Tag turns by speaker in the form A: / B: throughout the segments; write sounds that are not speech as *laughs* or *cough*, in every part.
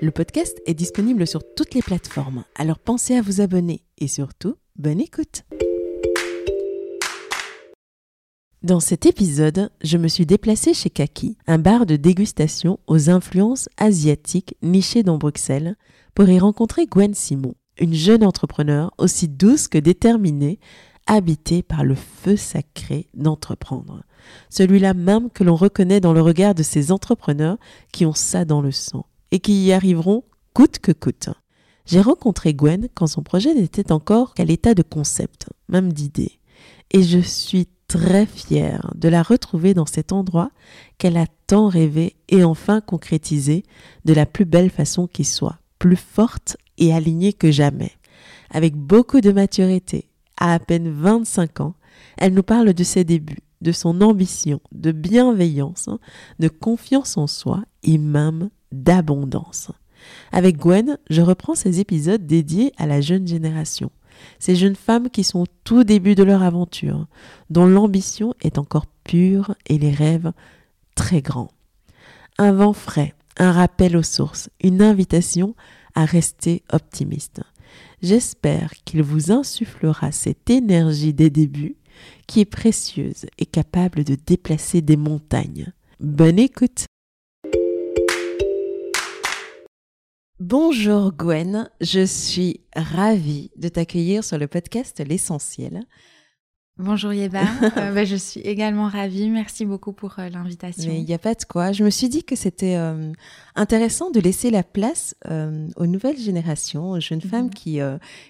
A: Le podcast est disponible sur toutes les plateformes, alors pensez à vous abonner et surtout, bonne écoute. Dans cet épisode, je me suis déplacée chez Kaki, un bar de dégustation aux influences asiatiques niché dans Bruxelles, pour y rencontrer Gwen Simon, une jeune entrepreneur aussi douce que déterminée, habitée par le feu sacré d'entreprendre. Celui-là même que l'on reconnaît dans le regard de ces entrepreneurs qui ont ça dans le sang et qui y arriveront coûte que coûte. J'ai rencontré Gwen quand son projet n'était encore qu'à l'état de concept, même d'idée. Et je suis très fière de la retrouver dans cet endroit qu'elle a tant rêvé et enfin concrétisé de la plus belle façon qui soit, plus forte et alignée que jamais. Avec beaucoup de maturité, à à peine 25 ans, elle nous parle de ses débuts, de son ambition, de bienveillance, de confiance en soi et même d'abondance. Avec Gwen, je reprends ces épisodes dédiés à la jeune génération, ces jeunes femmes qui sont au tout début de leur aventure, dont l'ambition est encore pure et les rêves très grands. Un vent frais, un rappel aux sources, une invitation à rester optimiste. J'espère qu'il vous insufflera cette énergie des débuts qui est précieuse et capable de déplacer des montagnes. Bonne écoute Bonjour Gwen, je suis ravie de t'accueillir sur le podcast L'essentiel.
B: Bonjour Yeba, *laughs* euh, bah, je suis également ravie, merci beaucoup pour euh, l'invitation.
A: il n'y a pas de quoi, je me suis dit que c'était euh, intéressant de laisser la place aux nouvelles générations, aux jeunes femmes mhm. qui,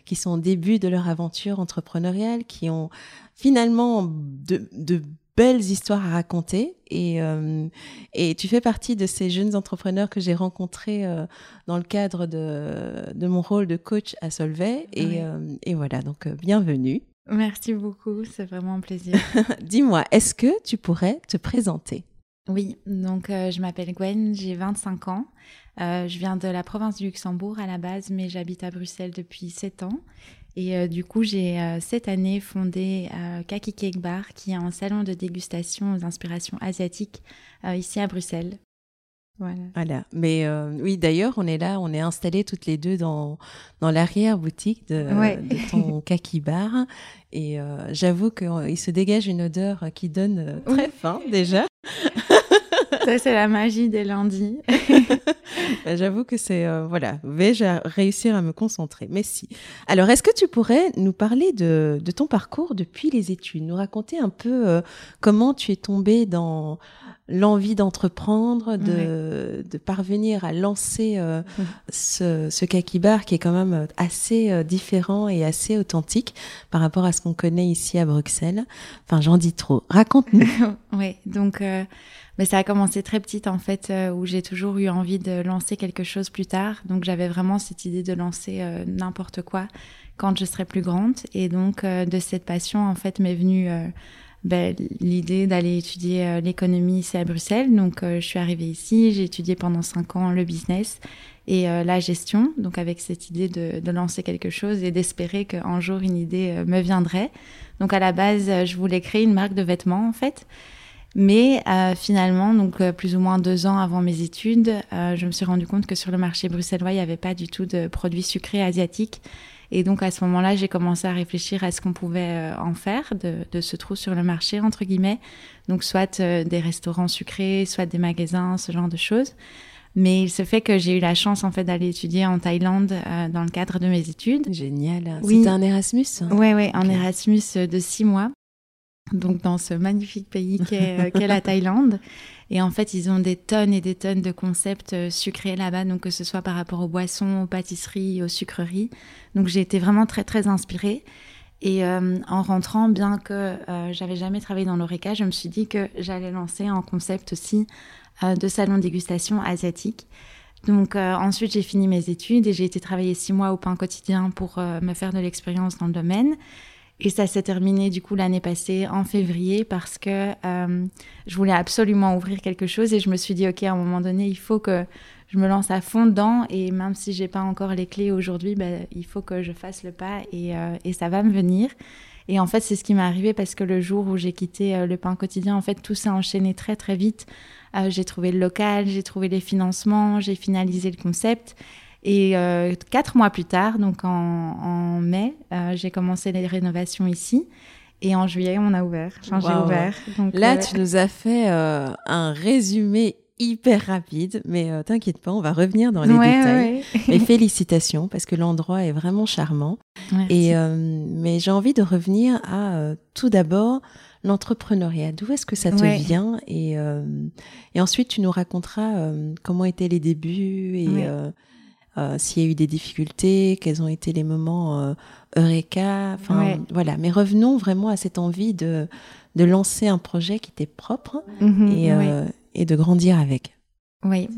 A: qui sont au début de leur aventure entrepreneuriale, qui ont finalement de, de belles histoires à raconter et, euh, et tu fais partie de ces jeunes entrepreneurs que j'ai rencontrés euh, dans le cadre de, de, mon rôle de coach à Solvay et, euh, et voilà donc bienvenue.
B: Merci beaucoup, c'est vraiment un plaisir. *laughs*
A: Dis-moi, est-ce que tu pourrais te présenter?
B: Oui, donc je m'appelle Gwen, j'ai 25 ans. je viens de la province du Luxembourg à la base, mais j'habite à Bruxelles depuis 7 ans. Et euh, du coup, j'ai euh, cette année fondé euh, Kaki Cake Bar, qui est un salon de dégustation aux inspirations asiatiques ici à Bruxelles.
A: Voilà. voilà. Mais oui, d'ailleurs, on est là, on est installés toutes les deux dans, dans l'arrière-boutique de, de, ton *laughs* Kaki Bar. Et j'avoue qu'il se dégage une odeur qui donne très faim déjà. *laughs*
B: Ça, c'est la magie des lundis. *laughs*
A: Bah, j'avoue que c'est. Euh, voilà, vais-je réussir à me concentrer? Mais si. Alors, est-ce que tu pourrais nous parler de, ton parcours depuis les études? Nous raconter un peu euh, comment tu es tombée dans l'envie d'entreprendre, de, parvenir à lancer euh, ce, ce kaki bar qui est quand même assez différent et assez authentique par rapport à ce qu'on connaît ici à Bruxelles. Enfin, j'en dis trop. Raconte-nous. *laughs*
B: oui, donc mais ça a commencé très petite en fait, euh, où j'ai toujours eu envie de lancer quelque chose plus tard. Donc j'avais vraiment cette idée de lancer euh, n'importe quoi quand je serais plus grande. Et donc euh, de cette passion en fait m'est venue ben, l'idée d'aller étudier l'économie ici à Bruxelles. Donc je suis arrivée ici, j'ai étudié pendant cinq ans le business et la gestion. Donc avec cette idée de, lancer quelque chose et d'espérer qu'un jour une idée me viendrait. Donc à la base, je voulais créer une marque de vêtements en fait. Mais euh, finalement, donc euh, plus ou moins deux ans avant mes études, euh, je me suis rendu compte que sur le marché bruxellois, il n'y avait pas du tout de produits sucrés asiatiques. Et donc à ce moment-là, j'ai commencé à réfléchir à ce qu'on pouvait en faire de, de, ce trou sur le marché, entre guillemets. Donc soit des restaurants sucrés, soit des magasins, ce genre de choses. Mais il se fait que j'ai eu la chance en fait d'aller étudier en Thaïlande euh, dans le cadre de mes études.
A: Génial. Oui. C'était un Erasmus
B: Oui, oui, un Erasmus de six mois. Donc dans ce magnifique pays qu'est la *laughs* Thaïlande. Et en fait, ils ont des tonnes et des tonnes de concepts euh, sucrés là-bas, donc que ce soit par rapport aux boissons, aux pâtisseries, aux sucreries. Donc j'ai été vraiment très très inspirée. Et euh, en rentrant, bien que euh, j'avais jamais travaillé dans l'oreca, je me suis dit que j'allais lancer un concept aussi de salon dégustation asiatique. Donc ensuite, j'ai fini mes études et j'ai été travailler six mois au pain quotidien pour me faire de l'expérience dans le domaine. Et ça s'est terminé du coup l'année passée en février parce que euh, je voulais absolument ouvrir quelque chose et je me suis dit ok à un moment donné il faut que je me lance à fond dedans et même si j'ai pas encore les clés aujourd'hui ben, il faut que je fasse le pas et, euh, et ça va me venir. Et en fait c'est ce qui m'est arrivé parce que le jour où j'ai quitté euh, le pain quotidien en fait tout s'est enchaîné très très vite. j'ai trouvé le local, j'ai trouvé les financements, j'ai finalisé le concept. Et euh, quatre mois plus tard, donc en, mai, euh, j'ai commencé les rénovations ici. Et en juillet, on a ouvert. Enfin, j'ai ouvert.
A: Là, euh, tu nous as fait un résumé hyper rapide, mais t'inquiète pas, on va revenir dans les détails. Mais félicitations, parce que l'endroit est vraiment charmant. Et mais j'ai envie de revenir à tout d'abord l'entrepreneuriat. D'où est-ce que ça te vient? Et, et ensuite tu nous raconteras comment étaient les débuts et s'il y a eu des difficultés, quels ont été les moments euh, eureka, enfin voilà. Mais revenons vraiment à cette envie de, de lancer un projet qui était propre mhm, et, euh, et, de grandir avec.
B: Oui.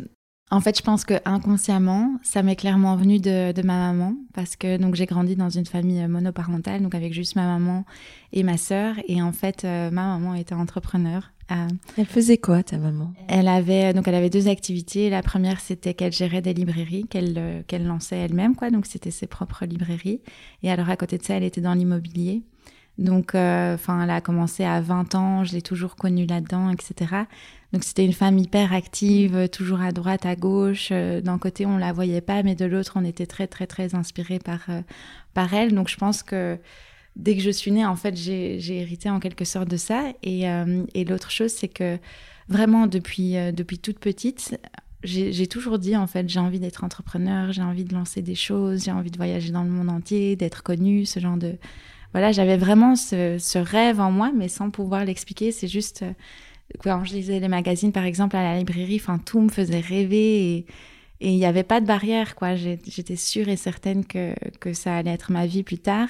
B: En fait, je pense que inconsciemment, ça m'est clairement venu de, de, ma maman parce que donc j'ai grandi dans une famille monoparentale, donc avec juste ma maman et ma sœur. Et en fait, ma maman était entrepreneur
A: elle faisait quoi, ta maman?
B: Elle avait donc elle avait deux activités. La première, c'était qu'elle gérait des librairies qu'elle euh, qu'elle lançait elle-même, quoi. Donc c'était ses propres librairies. Et alors à côté de ça, elle était dans l'immobilier. Donc, euh, enfin, elle a commencé à 20 ans. Je l'ai toujours connue là-dedans, etc. Donc c'était une femme hyper active, toujours à droite, à gauche. Euh, d'un côté, on la voyait pas, mais de l'autre, on était très, très, très inspiré par par elle. Donc je pense que dès que je suis née, en fait, j'ai hérité en quelque sorte de ça. Et, euh, et l'autre chose, c'est que vraiment, depuis, euh, depuis toute petite, j'ai toujours dit, en fait, j'ai envie d'être entrepreneur, j'ai envie de lancer des choses, j'ai envie de voyager dans le monde entier, d'être connue, ce genre de... Voilà, j'avais vraiment ce, rêve en moi, mais sans pouvoir l'expliquer. C'est juste, euh, quand je lisais les magazines, par exemple, à la librairie, enfin, tout me faisait rêver et il n'y avait pas de barrière, quoi. J'étais sûre et certaine que, que ça allait être ma vie plus tard.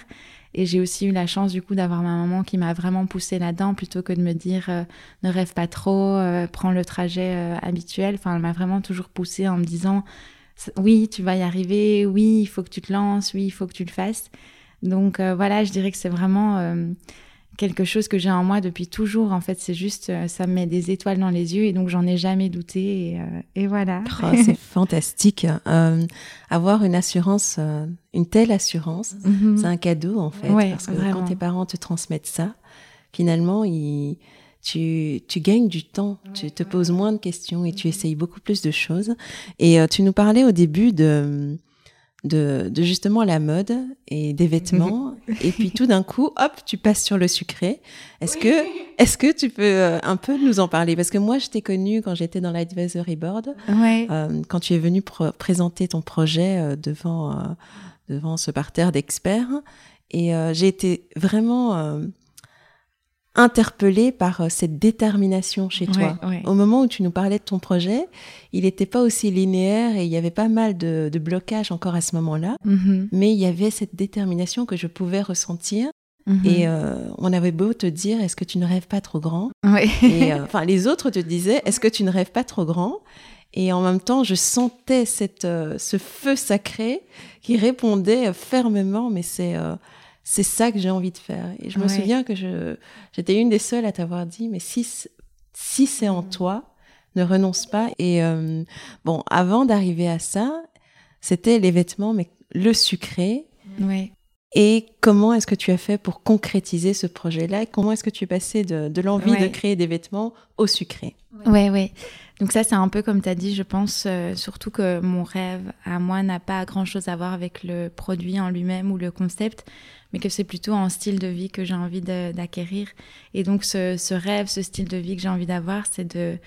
B: Et j'ai aussi eu la chance du coup d'avoir ma maman qui m'a vraiment poussée là-dedans plutôt que de me dire euh, ne rêve pas trop, euh, prends le trajet euh, habituel. Enfin, elle m'a vraiment toujours poussée en me disant oui, tu vas y arriver, oui, il faut que tu te lances, oui, il faut que tu le fasses. Donc voilà, je dirais que c'est vraiment quelque chose que j'ai en moi depuis toujours. En fait, c'est juste, euh, ça me met des étoiles dans les yeux et donc j'en ai jamais douté. Et, euh, voilà.
A: Oh, c'est *laughs* fantastique. Euh, avoir une assurance, une telle assurance, mhm. c'est un cadeau en fait. parce que quand tes parents te transmettent ça, finalement, tu, tu gagnes du temps, tu te poses moins de questions et tu mhm. essayes beaucoup plus de choses. Et tu nous parlais au début de de, justement la mode et des vêtements. *laughs* et puis tout d'un coup, hop, tu passes sur le sucré. Est-ce que, est-ce que tu peux euh, un peu nous en parler? Parce que moi, je t'ai connue quand j'étais dans l'advisory board, euh, quand tu es venu présenter ton projet euh, devant, devant ce parterre d'experts. Et j'ai été vraiment interpellée par euh, cette détermination chez toi. Au moment où tu nous parlais de ton projet, il n'était pas aussi linéaire et il y avait pas mal de, de blocages encore à ce moment-là, mm-hmm. mais il y avait cette détermination que je pouvais ressentir. Mm-hmm. Et euh, on avait beau te dire, est-ce que tu ne rêves pas trop grand? Et euh, *laughs* enfin, les autres te disaient, est-ce que tu ne rêves pas trop grand? Et en même temps, je sentais cette, ce feu sacré qui répondait fermement, mais c'est c'est ça que j'ai envie de faire. Et je me souviens que je, j'étais une des seules à t'avoir dit, mais si, si c'est en toi, ne renonce pas. Et euh, bon, avant d'arriver à ça, c'était les vêtements, mais le sucré.
B: Oui.
A: Et comment est-ce que tu as fait pour concrétiser ce projet-là Comment est-ce que tu es passé de, de l'envie de créer des vêtements au sucré
B: Oui, oui. Donc ça, c'est un peu comme tu as dit, je pense, euh, surtout que mon rêve à moi n'a pas grand-chose à voir avec le produit en lui-même ou le concept mais que c'est plutôt un style de vie que j'ai envie d'acquérir. Et donc ce, rêve, ce style de vie que j'ai envie d'avoir, c'est de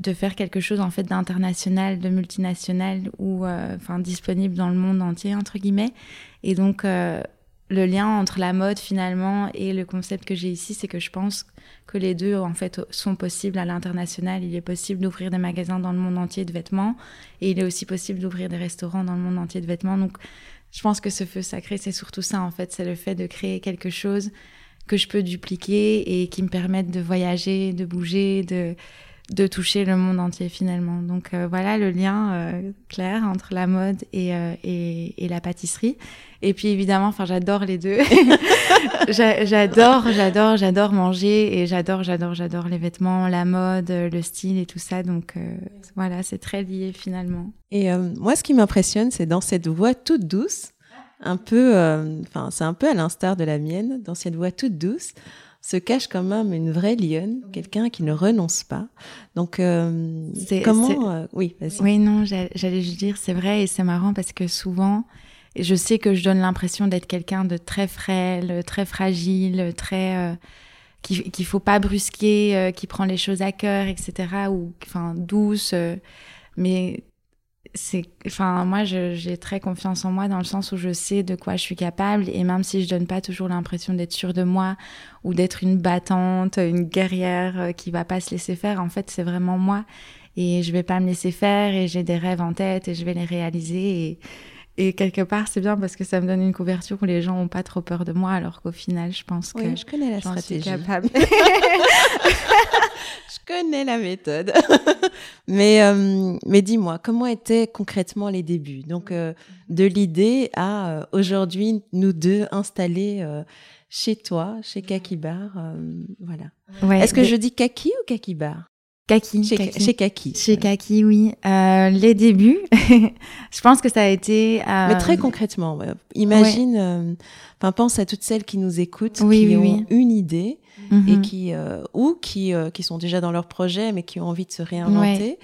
B: de faire quelque chose en fait d'international, de multinational ou enfin disponible dans le monde entier entre guillemets. Et donc le lien entre la mode finalement et le concept que j'ai ici, c'est que je pense que les deux en fait sont possibles à l'international. Il est possible d'ouvrir des magasins dans le monde entier de vêtements et il est aussi possible d'ouvrir des restaurants dans le monde entier de vêtements. Donc je pense que ce feu sacré, c'est surtout ça en fait, c'est le fait de créer quelque chose que je peux dupliquer et qui me permette de voyager, de bouger, de de toucher le monde entier finalement. Donc euh, voilà le lien euh, clair entre la mode et, euh, et, et, la pâtisserie. Et puis évidemment, enfin j'adore les deux. *laughs* j'adore, j'adore, j'adore manger et j'adore, j'adore, j'adore les vêtements, la mode, le style et tout ça. Donc voilà, c'est très lié finalement.
A: Et moi, ce qui m'impressionne, c'est dans cette voix toute douce, un peu, enfin c'est un peu à l'instar de la mienne, dans cette voix toute douce se cache quand même une vraie lionne, quelqu'un qui ne renonce pas. Donc, euh, comment euh,
B: Oui, vas-y. Oui, non, j'allais juste dire, c'est vrai et c'est marrant parce que souvent, je sais que je donne l'impression d'être quelqu'un de très frêle, très fragile, très euh, qu'il faut pas brusquer, qui prend les choses à cœur, etc. Ou enfin douce. mais c'est enfin moi j'ai très confiance en moi dans le sens où je sais de quoi je suis capable. Et même si je donne pas toujours l'impression d'être sûre de moi ou d'être une battante une guerrière euh, qui va pas se laisser faire en fait c'est vraiment moi. Et je vais pas me laisser faire et j'ai des rêves en tête et je vais les réaliser et, et quelque part, c'est bien parce que ça me donne une couverture où les gens n'ont pas trop peur de moi, alors qu'au final, je pense que
A: je connais la stratégie. Suis capable. *laughs* *laughs* je connais la méthode. *laughs* mais euh, mais dis-moi, comment étaient concrètement les débuts? Donc euh, de l'idée à euh, aujourd'hui, nous deux installés chez toi, chez Kakibar, voilà. Est-ce que je dis Kaki ou Kakibar
B: Kaki.
A: Chez Kaki.
B: Chez Kaki, oui. Euh, les débuts, *laughs* je pense que ça a été.
A: Euh... Mais très concrètement, imagine, euh, enfin pense à toutes celles qui nous écoutent, oui, qui ont une idée et mhm. qui euh, ou qui euh, qui sont déjà dans leur projet mais qui ont envie de se réinventer.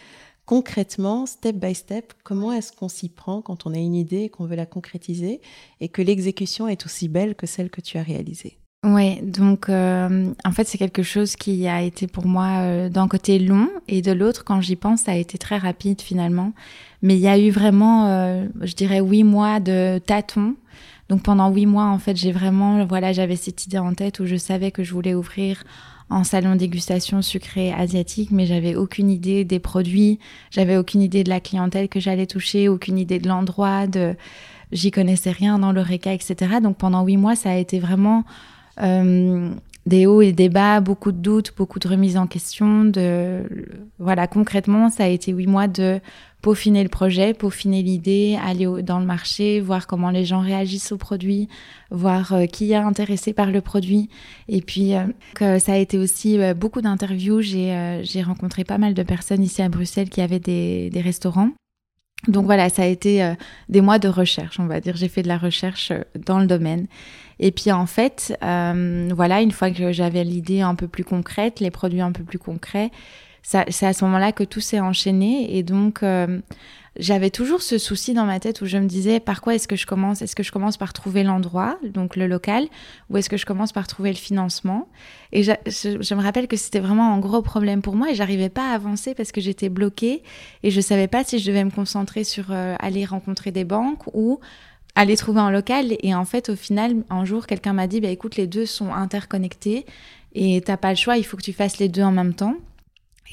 A: Concrètement, step by step, comment est-ce qu'on s'y prend quand on a une idée et qu'on veut la concrétiser et que l'exécution est aussi belle que celle que tu as réalisée?
B: Oui, donc euh, en fait c'est quelque chose qui a été pour moi euh, d'un côté long et de l'autre quand j'y pense ça a été très rapide finalement. Mais il y a eu vraiment, euh, je dirais huit mois de tâtons. Donc pendant huit mois en fait j'ai vraiment, voilà j'avais cette idée en tête où je savais que je voulais ouvrir en salon dégustation sucrée asiatique, mais j'avais aucune idée des produits, j'avais aucune idée de la clientèle que j'allais toucher, aucune idée de l'endroit, de j'y connaissais rien dans l'oreca, etc. Donc pendant huit mois ça a été vraiment des hauts et des bas, beaucoup de doutes, beaucoup de remises en question. Voilà, concrètement, ça a été huit mois de peaufiner le projet, peaufiner l'idée, aller dans le marché, voir comment les gens réagissent au produit, voir euh, qui est intéressé par le produit. Et puis, euh, ça a été aussi beaucoup d'interviews. J'ai rencontré pas mal de personnes ici à Bruxelles qui avaient des, des restaurants. Donc voilà, ça a été des mois de recherche, on va dire. J'ai fait de la recherche dans le domaine. Et puis en fait, euh, voilà, une fois que j'avais l'idée un peu plus concrète, les produits un peu plus concrets, c'est à ce moment-là que tout s'est enchaîné. Et donc, euh, j'avais toujours ce souci dans ma tête où je me disais par quoi est-ce que je commence? Est-ce que je commence par trouver l'endroit, donc le local, ou est-ce que je commence par trouver le financement? Et je, me rappelle que c'était vraiment un gros problème pour moi et j'arrivais pas à avancer parce que j'étais bloquée et je savais pas si je devais me concentrer sur euh, aller rencontrer des banques ou aller trouver un local. Et en fait, au final, un jour, quelqu'un m'a dit, bah, écoute, les deux sont interconnectés et t'as pas le choix, il faut que tu fasses les deux en même temps.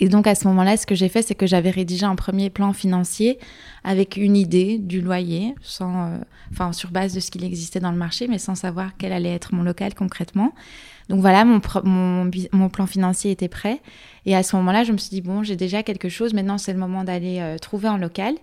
B: Et donc à ce moment-là, ce que j'ai fait, c'est que j'avais rédigé un premier plan financier avec une idée du loyer, sans, euh, enfin sur base de ce qu'il existait dans le marché, mais sans savoir quel allait être mon local concrètement. Donc voilà, mon, mon, plan financier était prêt. Et à ce moment-là, je me suis dit bon, j'ai déjà quelque chose. Maintenant, c'est le moment d'aller euh, trouver un local.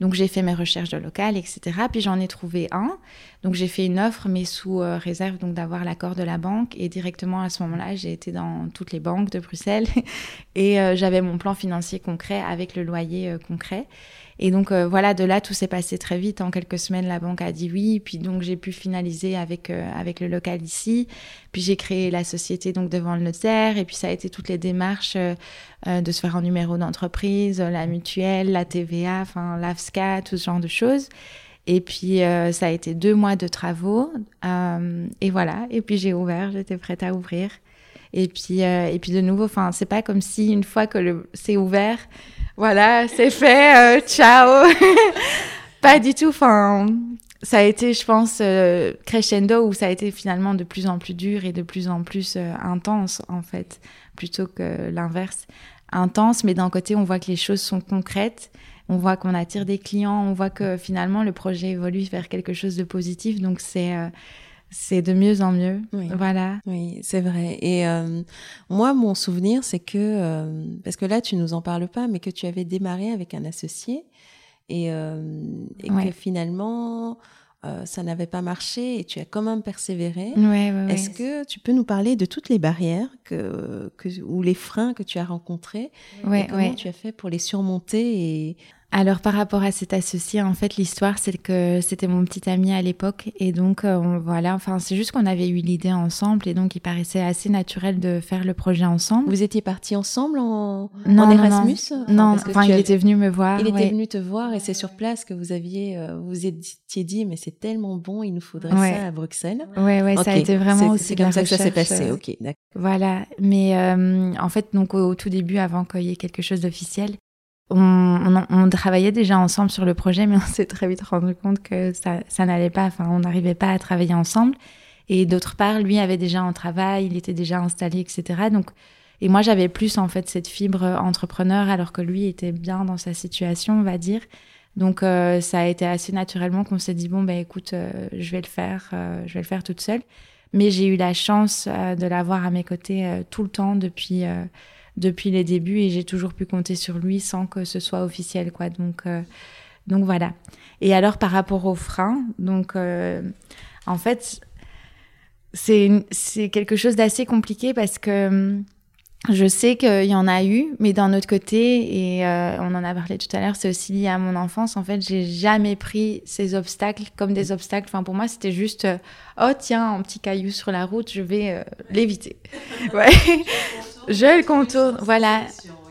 B: Donc j'ai fait mes recherches de local, etc. Puis j'en ai trouvé un. Donc j'ai fait une offre, mais sous euh, réserve donc d'avoir l'accord de la banque. Et directement à ce moment-là, j'ai été dans toutes les banques de Bruxelles *laughs* et euh, j'avais mon plan financier concret avec le loyer euh, concret. Et donc voilà, de là tout s'est passé très vite. En quelques semaines, la banque a dit oui. Puis donc j'ai pu finaliser avec avec le local ici. Puis j'ai créé la société donc devant le notaire. Et puis ça a été toutes les démarches de se faire un numéro d'entreprise, la mutuelle, la TVA, enfin l'AFSCA, tout ce genre de choses. Et puis, euh, ça a été deux mois de travaux. Euh, et voilà. Et puis, j'ai ouvert, j'étais prête à ouvrir. Et puis, et puis de nouveau, enfin, c'est pas comme si une fois que c'est ouvert, voilà, c'est fait, ciao. *laughs* pas du tout. Enfin, ça a été, je pense, crescendo où ça a été finalement de plus en plus dur et de plus en plus intense, en fait, plutôt que l'inverse. Intense, mais d'un côté, on voit que les choses sont concrètes on voit qu'on attire des clients, on voit que finalement le projet évolue vers quelque chose de positif. Donc c'est euh, c'est de mieux en mieux.
A: Oui.
B: Voilà.
A: Oui, c'est vrai. Et euh, moi, mon souvenir, c'est que, euh, parce que là, tu nous en parles pas, mais que tu avais démarré avec un associé et, et que finalement, euh, ça n'avait pas marché et tu as quand même persévéré. Est-ce que tu peux nous parler de toutes les barrières que, ou les freins que tu as rencontrés et comment tu as fait pour les surmonter et
B: alors par rapport à cet associé, en fait, l'histoire c'est que c'était mon petit ami à l'époque et donc euh, voilà, enfin c'est juste qu'on avait eu l'idée ensemble et donc il paraissait assez naturel de faire le projet ensemble.
A: Vous étiez partis ensemble en, en Erasmus?
B: Non, enfin, il était venu me voir.
A: Il était venu te voir et c'est sur place que vous aviez, euh, vous étiez dit mais c'est tellement bon, il nous faudrait ça à Bruxelles.
B: Ouais, ouais, ça a été vraiment aussi
A: comme ça que ça s'est passé. Ok, d'accord.
B: Voilà, mais euh, en fait donc au tout début, avant qu'il y ait quelque chose d'officiel, on, travaillait déjà ensemble sur le projet, mais on s'est très vite rendu compte que ça, ça n'allait pas. Enfin, on n'arrivait pas à travailler ensemble. Et d'autre part, lui avait déjà un travail, il était déjà installé, etc. Donc, et moi, j'avais plus en fait cette fibre entrepreneur, alors que lui était bien dans sa situation, on va dire. Donc, euh, ça a été assez naturellement qu'on s'est dit bon, ben écoute, euh, je vais le faire, euh, je vais le faire toute seule. Mais j'ai eu la chance de l'avoir à mes côtés tout le temps depuis depuis les débuts et j'ai toujours pu compter sur lui sans que ce soit officiel quoi donc euh, donc voilà et alors par rapport aux freins donc euh, en fait c'est quelque chose d'assez compliqué parce que je sais qu'il y en a eu, mais d'un autre côté, et euh, on en a parlé tout à l'heure, c'est aussi lié à mon enfance. En fait, j'ai jamais pris ces obstacles comme des obstacles. Enfin, pour moi, c'était juste, oh tiens, un petit caillou sur la route, je vais l'éviter. Ouais. Je le contourne, voilà.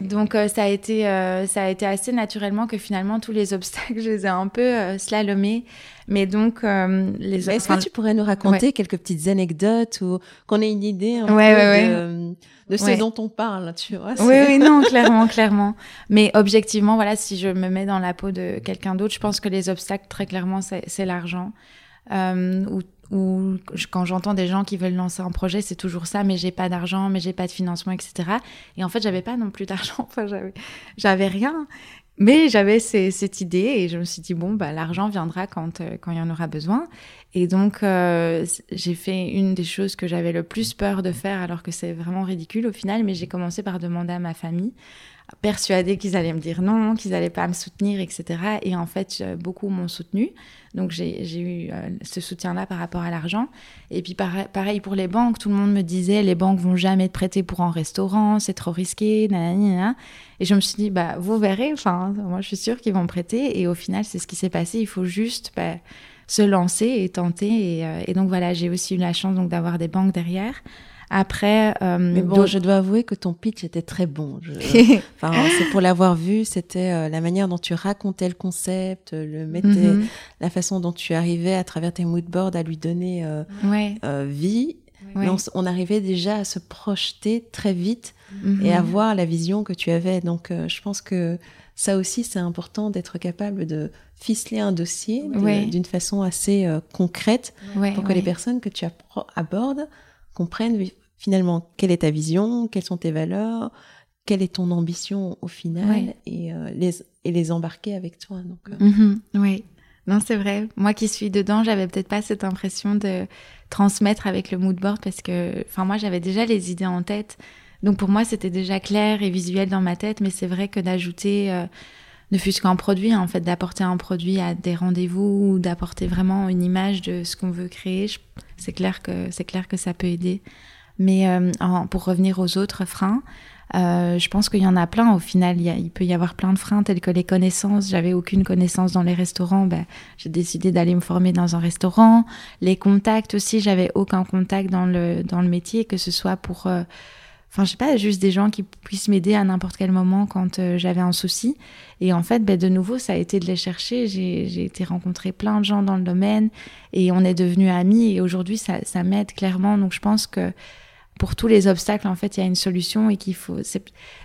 B: Donc euh, ça a été euh, ça a été assez naturellement que finalement tous les obstacles je les ai un peu euh, slalomés. Mais donc les
A: Est-ce que tu pourrais nous raconter quelques petites anecdotes ou qu'on ait une idée un
B: peu
A: de, ce dont on parle, tu vois?
B: Oui oui non clairement clairement. Mais objectivement voilà si je me mets dans la peau de quelqu'un d'autre, je pense que les obstacles très clairement c'est l'argent. ou ou quand j'entends des gens qui veulent lancer un projet, c'est toujours ça, mais j'ai pas d'argent, mais j'ai pas de financement, etc. Et en fait, j'avais pas non plus d'argent, *laughs* enfin, j'avais rien. Mais j'avais cette idée et je me suis dit, bon, bah, l'argent viendra quand, euh, quand il y en aura besoin. Et donc, euh, j'ai fait une des choses que j'avais le plus peur de faire, alors que c'est vraiment ridicule au final, mais j'ai commencé par demander à ma famille persuadée qu'ils allaient me dire non, qu'ils n'allaient pas me soutenir, etc. Et en fait, euh, beaucoup m'ont soutenu. Donc j'ai eu euh, ce soutien-là par rapport à l'argent. Et puis pareil, pour les banques, tout le monde me disait les banques vont jamais te prêter pour un restaurant, c'est trop risqué, nanana. Et je me suis dit bah vous verrez. Enfin, moi je suis sûre qu'ils vont me prêter. Et au final, c'est ce qui s'est passé. Il faut juste bah, se lancer et tenter. Et, euh, et donc voilà, j'ai aussi eu la chance donc d'avoir des banques derrière. Après,
A: euh, mais bon, je dois avouer que ton pitch était très bon. *laughs* enfin, c'est pour l'avoir vu, c'était euh, la manière dont tu racontais le concept, le mettais, mhm. la façon dont tu arrivais à travers tes moodboards à lui donner euh, vie. On, arrivait déjà à se projeter très vite et à mhm. voir la vision que tu avais. Donc, je pense que ça aussi, c'est important d'être capable de ficeler un dossier d'une façon assez concrète pour que les personnes que tu abordes comprennent finalement quelle est ta vision, quelles sont tes valeurs, quelle est ton ambition au final et, euh, les, et les embarquer avec toi. Donc,
B: euh. mhm, oui, non, c'est vrai. Moi qui suis dedans, j'avais peut-être pas cette impression de transmettre avec le mood board parce que, enfin, moi j'avais déjà les idées en tête. Donc pour moi, c'était déjà clair et visuel dans ma tête, mais c'est vrai que d'ajouter, euh, ne fût-ce qu'un produit, en fait, d'apporter un produit à des rendez-vous ou d'apporter vraiment une image de ce qu'on veut créer, c'est clair que clair que ça peut aider. Mais euh, pour revenir aux autres freins, euh, je pense qu'il y en a plein au final. Il, peut y avoir plein de freins tels que les connaissances. J'avais aucune connaissance dans les restaurants. Ben, j'ai décidé d'aller me former dans un restaurant. Les contacts aussi, j'avais aucun contact dans le, dans le métier, que ce soit pour... Euh, enfin, je sais pas, juste des gens qui puissent m'aider à n'importe quel moment quand j'avais un souci. Et en fait, ben, de nouveau, ça a été de les chercher. J'ai été rencontrer plein de gens dans le domaine et on est devenus amis. Et aujourd'hui, ça, ça m'aide clairement. Donc, je pense que pour tous les obstacles, en fait, il y a une solution et qu'il faut.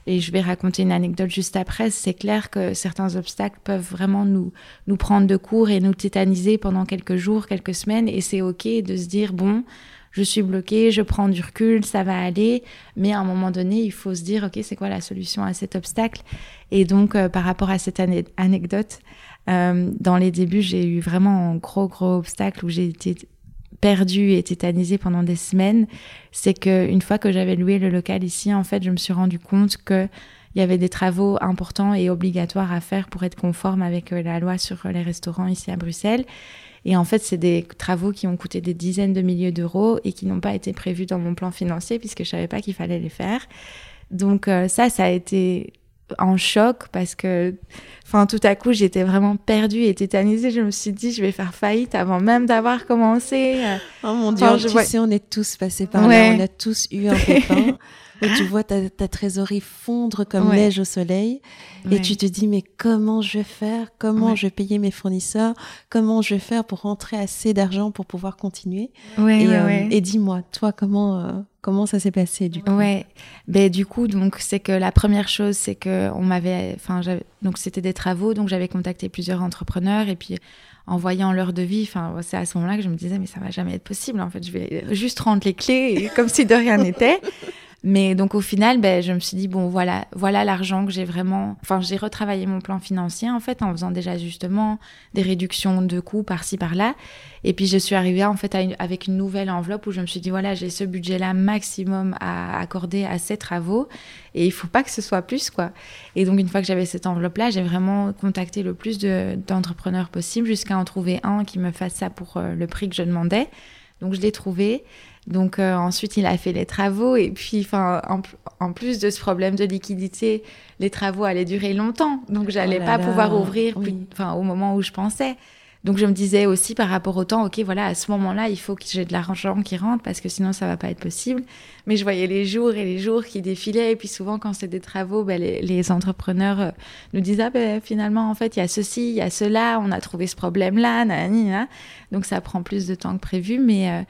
B: Et je vais raconter une anecdote juste après. C'est clair que certains obstacles peuvent vraiment nous, nous prendre de court et nous tétaniser pendant quelques jours, quelques semaines. Et c'est OK de se dire, bon, je suis bloqué, je prends du recul, ça va aller. Mais à un moment donné, il faut se dire, OK, c'est quoi la solution à cet obstacle? Et donc, euh, par rapport à cette anecdote, euh, dans les débuts, j'ai eu vraiment un gros, gros obstacle où j'ai été perdu et tétanisé pendant des semaines, c'est qu'une fois que j'avais loué le local ici, en fait, je me suis rendu compte que il y avait des travaux importants et obligatoires à faire pour être conforme avec euh, la loi sur les restaurants ici à Bruxelles. Et en fait, c'est des travaux qui ont coûté des dizaines de milliers d'euros et qui n'ont pas été prévus dans mon plan financier puisque je savais pas qu'il fallait les faire. Donc euh, ça, ça a été en choc parce que, enfin, tout à coup, j'étais vraiment perdue et tétanisée. Je me suis dit, je vais faire faillite avant même d'avoir commencé.
A: Oh mon Dieu, je tu sais, on est tous passés par là, on a tous eu un pépin. où *laughs* tu vois ta, ta trésorerie fondre comme neige au soleil. Et tu te dis mais comment je vais faire? Comment je vais payer mes fournisseurs? Comment je vais faire pour rentrer assez d'argent pour pouvoir continuer?
B: Et,
A: euh, et dis-moi toi comment euh, comment ça s'est passé du coup
B: ouais ben du coup donc c'est que la première chose c'est que on m'avait enfin donc c'était des travaux donc j'avais contacté plusieurs entrepreneurs et puis en voyant leur devis, enfin, c'est à ce moment-là que je me disais, mais ça va jamais être possible. En fait, je vais juste rendre les clés comme si de rien n'était. Mais donc au final, ben, je me suis dit bon voilà, voilà l'argent que j'ai vraiment. Enfin, j'ai retravaillé mon plan financier en fait en faisant des ajustements, des réductions de coûts par-ci par-là. Et puis je suis arrivée en fait avec une nouvelle enveloppe où je me suis dit voilà, j'ai ce budget-là maximum à accorder à ces travaux et il faut pas que ce soit plus quoi. Et donc une fois que j'avais cette enveloppe-là, j'ai vraiment contacté le plus d'entrepreneurs possible jusqu'à en trouver un qui me fasse ça pour euh, le prix que je demandais. Donc je l'ai trouvé. Donc euh, ensuite, il a fait les travaux et puis, enfin, en, plus de ce problème de liquidité, les travaux allaient durer longtemps. Donc j'allais oh pas pouvoir ouvrir, enfin, au moment où je pensais. Donc je me disais aussi par rapport au temps, ok, voilà, à ce moment-là, il faut que j'ai de l'argent qui rentre parce que sinon ça va pas être possible. Mais je voyais les jours et les jours qui défilaient et puis souvent quand c'est des travaux, ben, les, entrepreneurs euh, nous disent ah ben finalement en fait il y a ceci, il y a cela, on a trouvé ce problème-là, donc ça prend plus de temps que prévu, mais euh,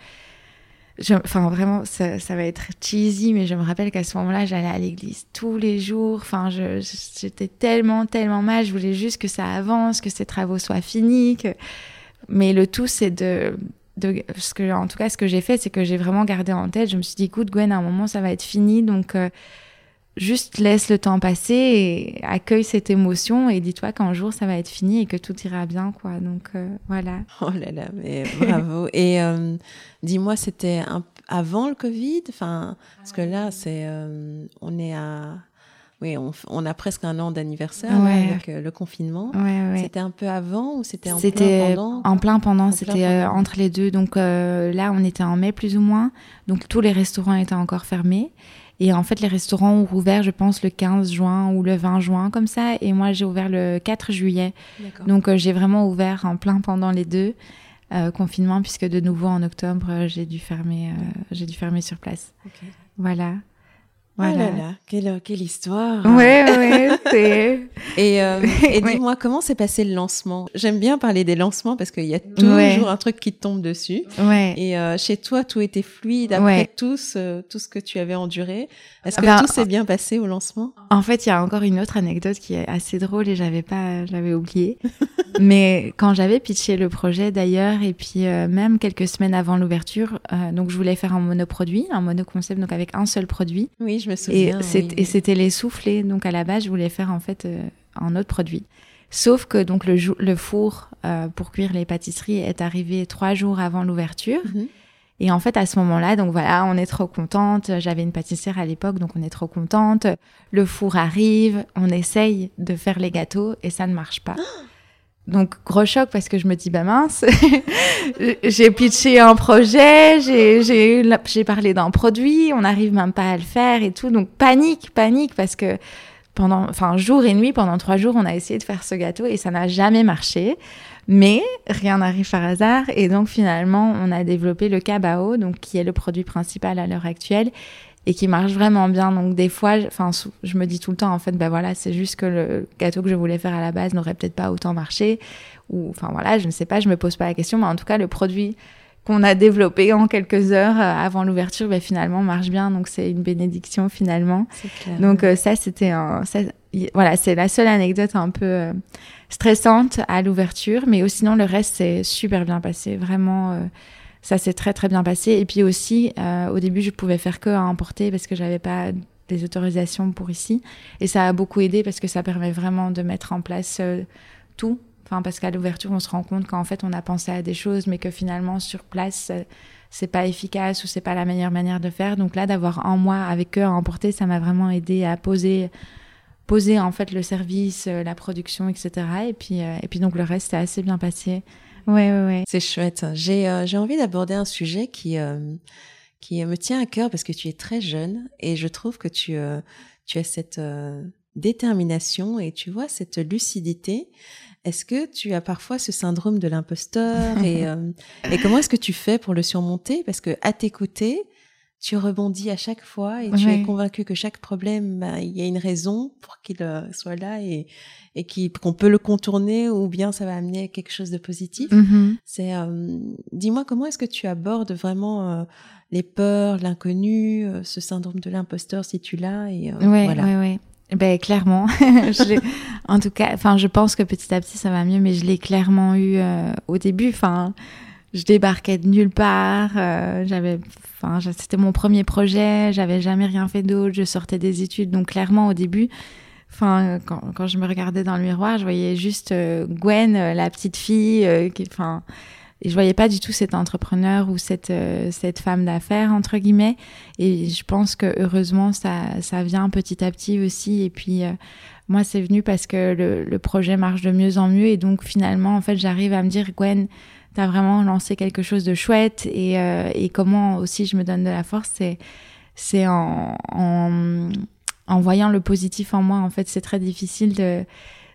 B: enfin vraiment ça, ça, va être cheesy mais je me rappelle qu'à ce moment-là j'allais à l'église tous les jours. Enfin j'étais tellement tellement mal. Je voulais juste que ça avance que ces travaux soient finis mais le tout c'est de, de ce que en tout cas ce que j'ai fait c'est que j'ai vraiment gardé en tête. Je me suis dit écoute Gwen à un moment ça va être fini. Donc euh, juste laisse le temps passer et accueille cette émotion et dis-toi qu'un jour ça va être fini et que tout ira bien quoi. Donc euh, voilà. *laughs*
A: Oh là là mais bravo. Et euh, dis-moi c'était avant le Covid? Enfin parce que là c'est euh, on est à oui, on, a presque un an d'anniversaire avec le confinement. C'était un peu avant ou c'était en plein pendant?
B: En plein pendant, c'était entre les deux. Donc là, on était en mai plus ou moins. Donc tous les restaurants étaient encore fermés. Et en fait, les restaurants ont rouvert, je pense, le 15 juin ou le 20 juin, comme ça. Et moi, j'ai ouvert le 4 juillet. Donc, euh, j'ai vraiment ouvert en plein pendant les deux euh, confinements, puisque de nouveau en octobre, euh, j'ai dû fermer, j'ai dû fermer sur place. Voilà.
A: Voilà. Oh là là, quelle, quelle histoire.
B: Ouais, ouais, c'est. *laughs*
A: et, euh, *laughs* et dis-moi, comment s'est passé le lancement? J'aime bien parler des lancements parce qu'il y a toujours un truc qui te tombe dessus.
B: Ouais.
A: Et euh, chez toi, tout était fluide après tout, ce, tout ce que tu avais enduré. Est-ce que ben, tout s'est bien passé au lancement?
B: En fait, il y a encore une autre anecdote qui est assez drôle et j'avais pas, j'avais oublié. *laughs* Mais quand j'avais pitché le projet d'ailleurs, et puis euh, même quelques semaines avant l'ouverture, euh, donc je voulais faire un monoproduit, un monoconcept, donc avec un seul produit.
A: Oui, je me souviens.
B: Et c'était les soufflés. Donc à la base, je voulais faire en fait euh, un autre produit. Sauf que donc le, le four pour cuire les pâtisseries est arrivé trois jours avant l'ouverture. Mhm. Et en fait, à ce moment-là, donc voilà, on est trop contente. J'avais une pâtissière à l'époque, donc on est trop contente. Le four arrive, on essaye de faire les gâteaux et ça ne marche pas. Donc gros choc parce que je me dis bah mince, *laughs* j'ai pitché un projet, j'ai parlé d'un produit, on n'arrive même pas à le faire et tout. Donc panique, panique parce que pendant, enfin jour et nuit, pendant trois jours, on a essayé de faire ce gâteau et ça n'a jamais marché. Mais rien n'arrive par hasard et donc finalement on a développé le cabao, donc qui est le produit principal à l'heure actuelle et qui marche vraiment bien. Donc des fois, enfin, je me dis tout le temps en fait, ben voilà, c'est juste que le gâteau que je voulais faire à la base n'aurait peut-être pas autant marché, ou enfin voilà, je ne sais pas, je me pose pas la question, mais en tout cas le produit qu'on a développé en quelques heures euh, avant l'ouverture, ben, finalement marche bien. Donc c'est une bénédiction finalement. Clair, donc ça, c'était un, voilà, c'est la seule anecdote un peu stressante à l'ouverture, mais sinon le reste c'est super bien passé. Vraiment, ça s'est très très bien passé. Et puis aussi, au début, je pouvais faire que à emporter parce que j'avais pas des autorisations pour ici. Et ça a beaucoup aidé parce que ça permet vraiment de mettre en place euh, tout. Enfin, parce qu'à l'ouverture, on se rend compte qu'en fait, on a pensé à des choses, mais que finalement, sur place, euh, c'est pas efficace ou c'est pas la meilleure manière de faire. Donc là, d'avoir un mois avec eux à emporter, ça m'a vraiment aidé à poser, poser en fait le service, euh, la production, etc. Et puis, et puis donc le reste, c'est assez bien passé. Ouais, ouais, ouais.
A: C'est chouette. J'ai j'ai envie d'aborder un sujet qui qui me tient à cœur parce que tu es très jeune et je trouve que tu, euh, tu as cette euh, détermination et tu vois cette lucidité. Est-ce que tu as parfois ce syndrome de l'imposteur et, *laughs* euh, et comment est-ce que tu fais pour le surmonter? Parce que à t'écouter, tu rebondis à chaque fois et tu es convaincu que chaque problème, bah, il y a une raison pour qu'il soit là et, et qu'on peut le contourner ou bien ça va amener à quelque chose de positif. Mm-hmm. C'est, dis-moi comment est-ce que tu abordes vraiment les peurs, l'inconnu, euh, ce syndrome de l'imposteur si tu l'as. Et,
B: euh, ouais, voilà. ouais. Ben clairement, *laughs* je en tout cas, enfin je pense que petit à petit ça va mieux, mais je l'ai clairement eu euh, au début. Enfin, je débarquais de nulle part. j'avais, enfin c'était mon premier projet, j'avais jamais rien fait d'autre. Je sortais des études, donc clairement au début, enfin quand, quand je me regardais dans le miroir, je voyais juste Gwen, la petite fille, qui, enfin et je voyais pas du tout cet entrepreneur ou cette, euh, cette femme d'affaires, entre guillemets. Et je pense que heureusement, ça, ça vient petit à petit aussi. Et puis, euh, moi, c'est venu parce que le, le, projet marche de mieux en mieux. Et donc, finalement, en fait, j'arrive à me dire, Gwen, tu as vraiment lancé quelque chose de chouette. Et, euh, et comment aussi je me donne de la force, c'est, en, en, voyant le positif en moi. En fait, c'est très difficile de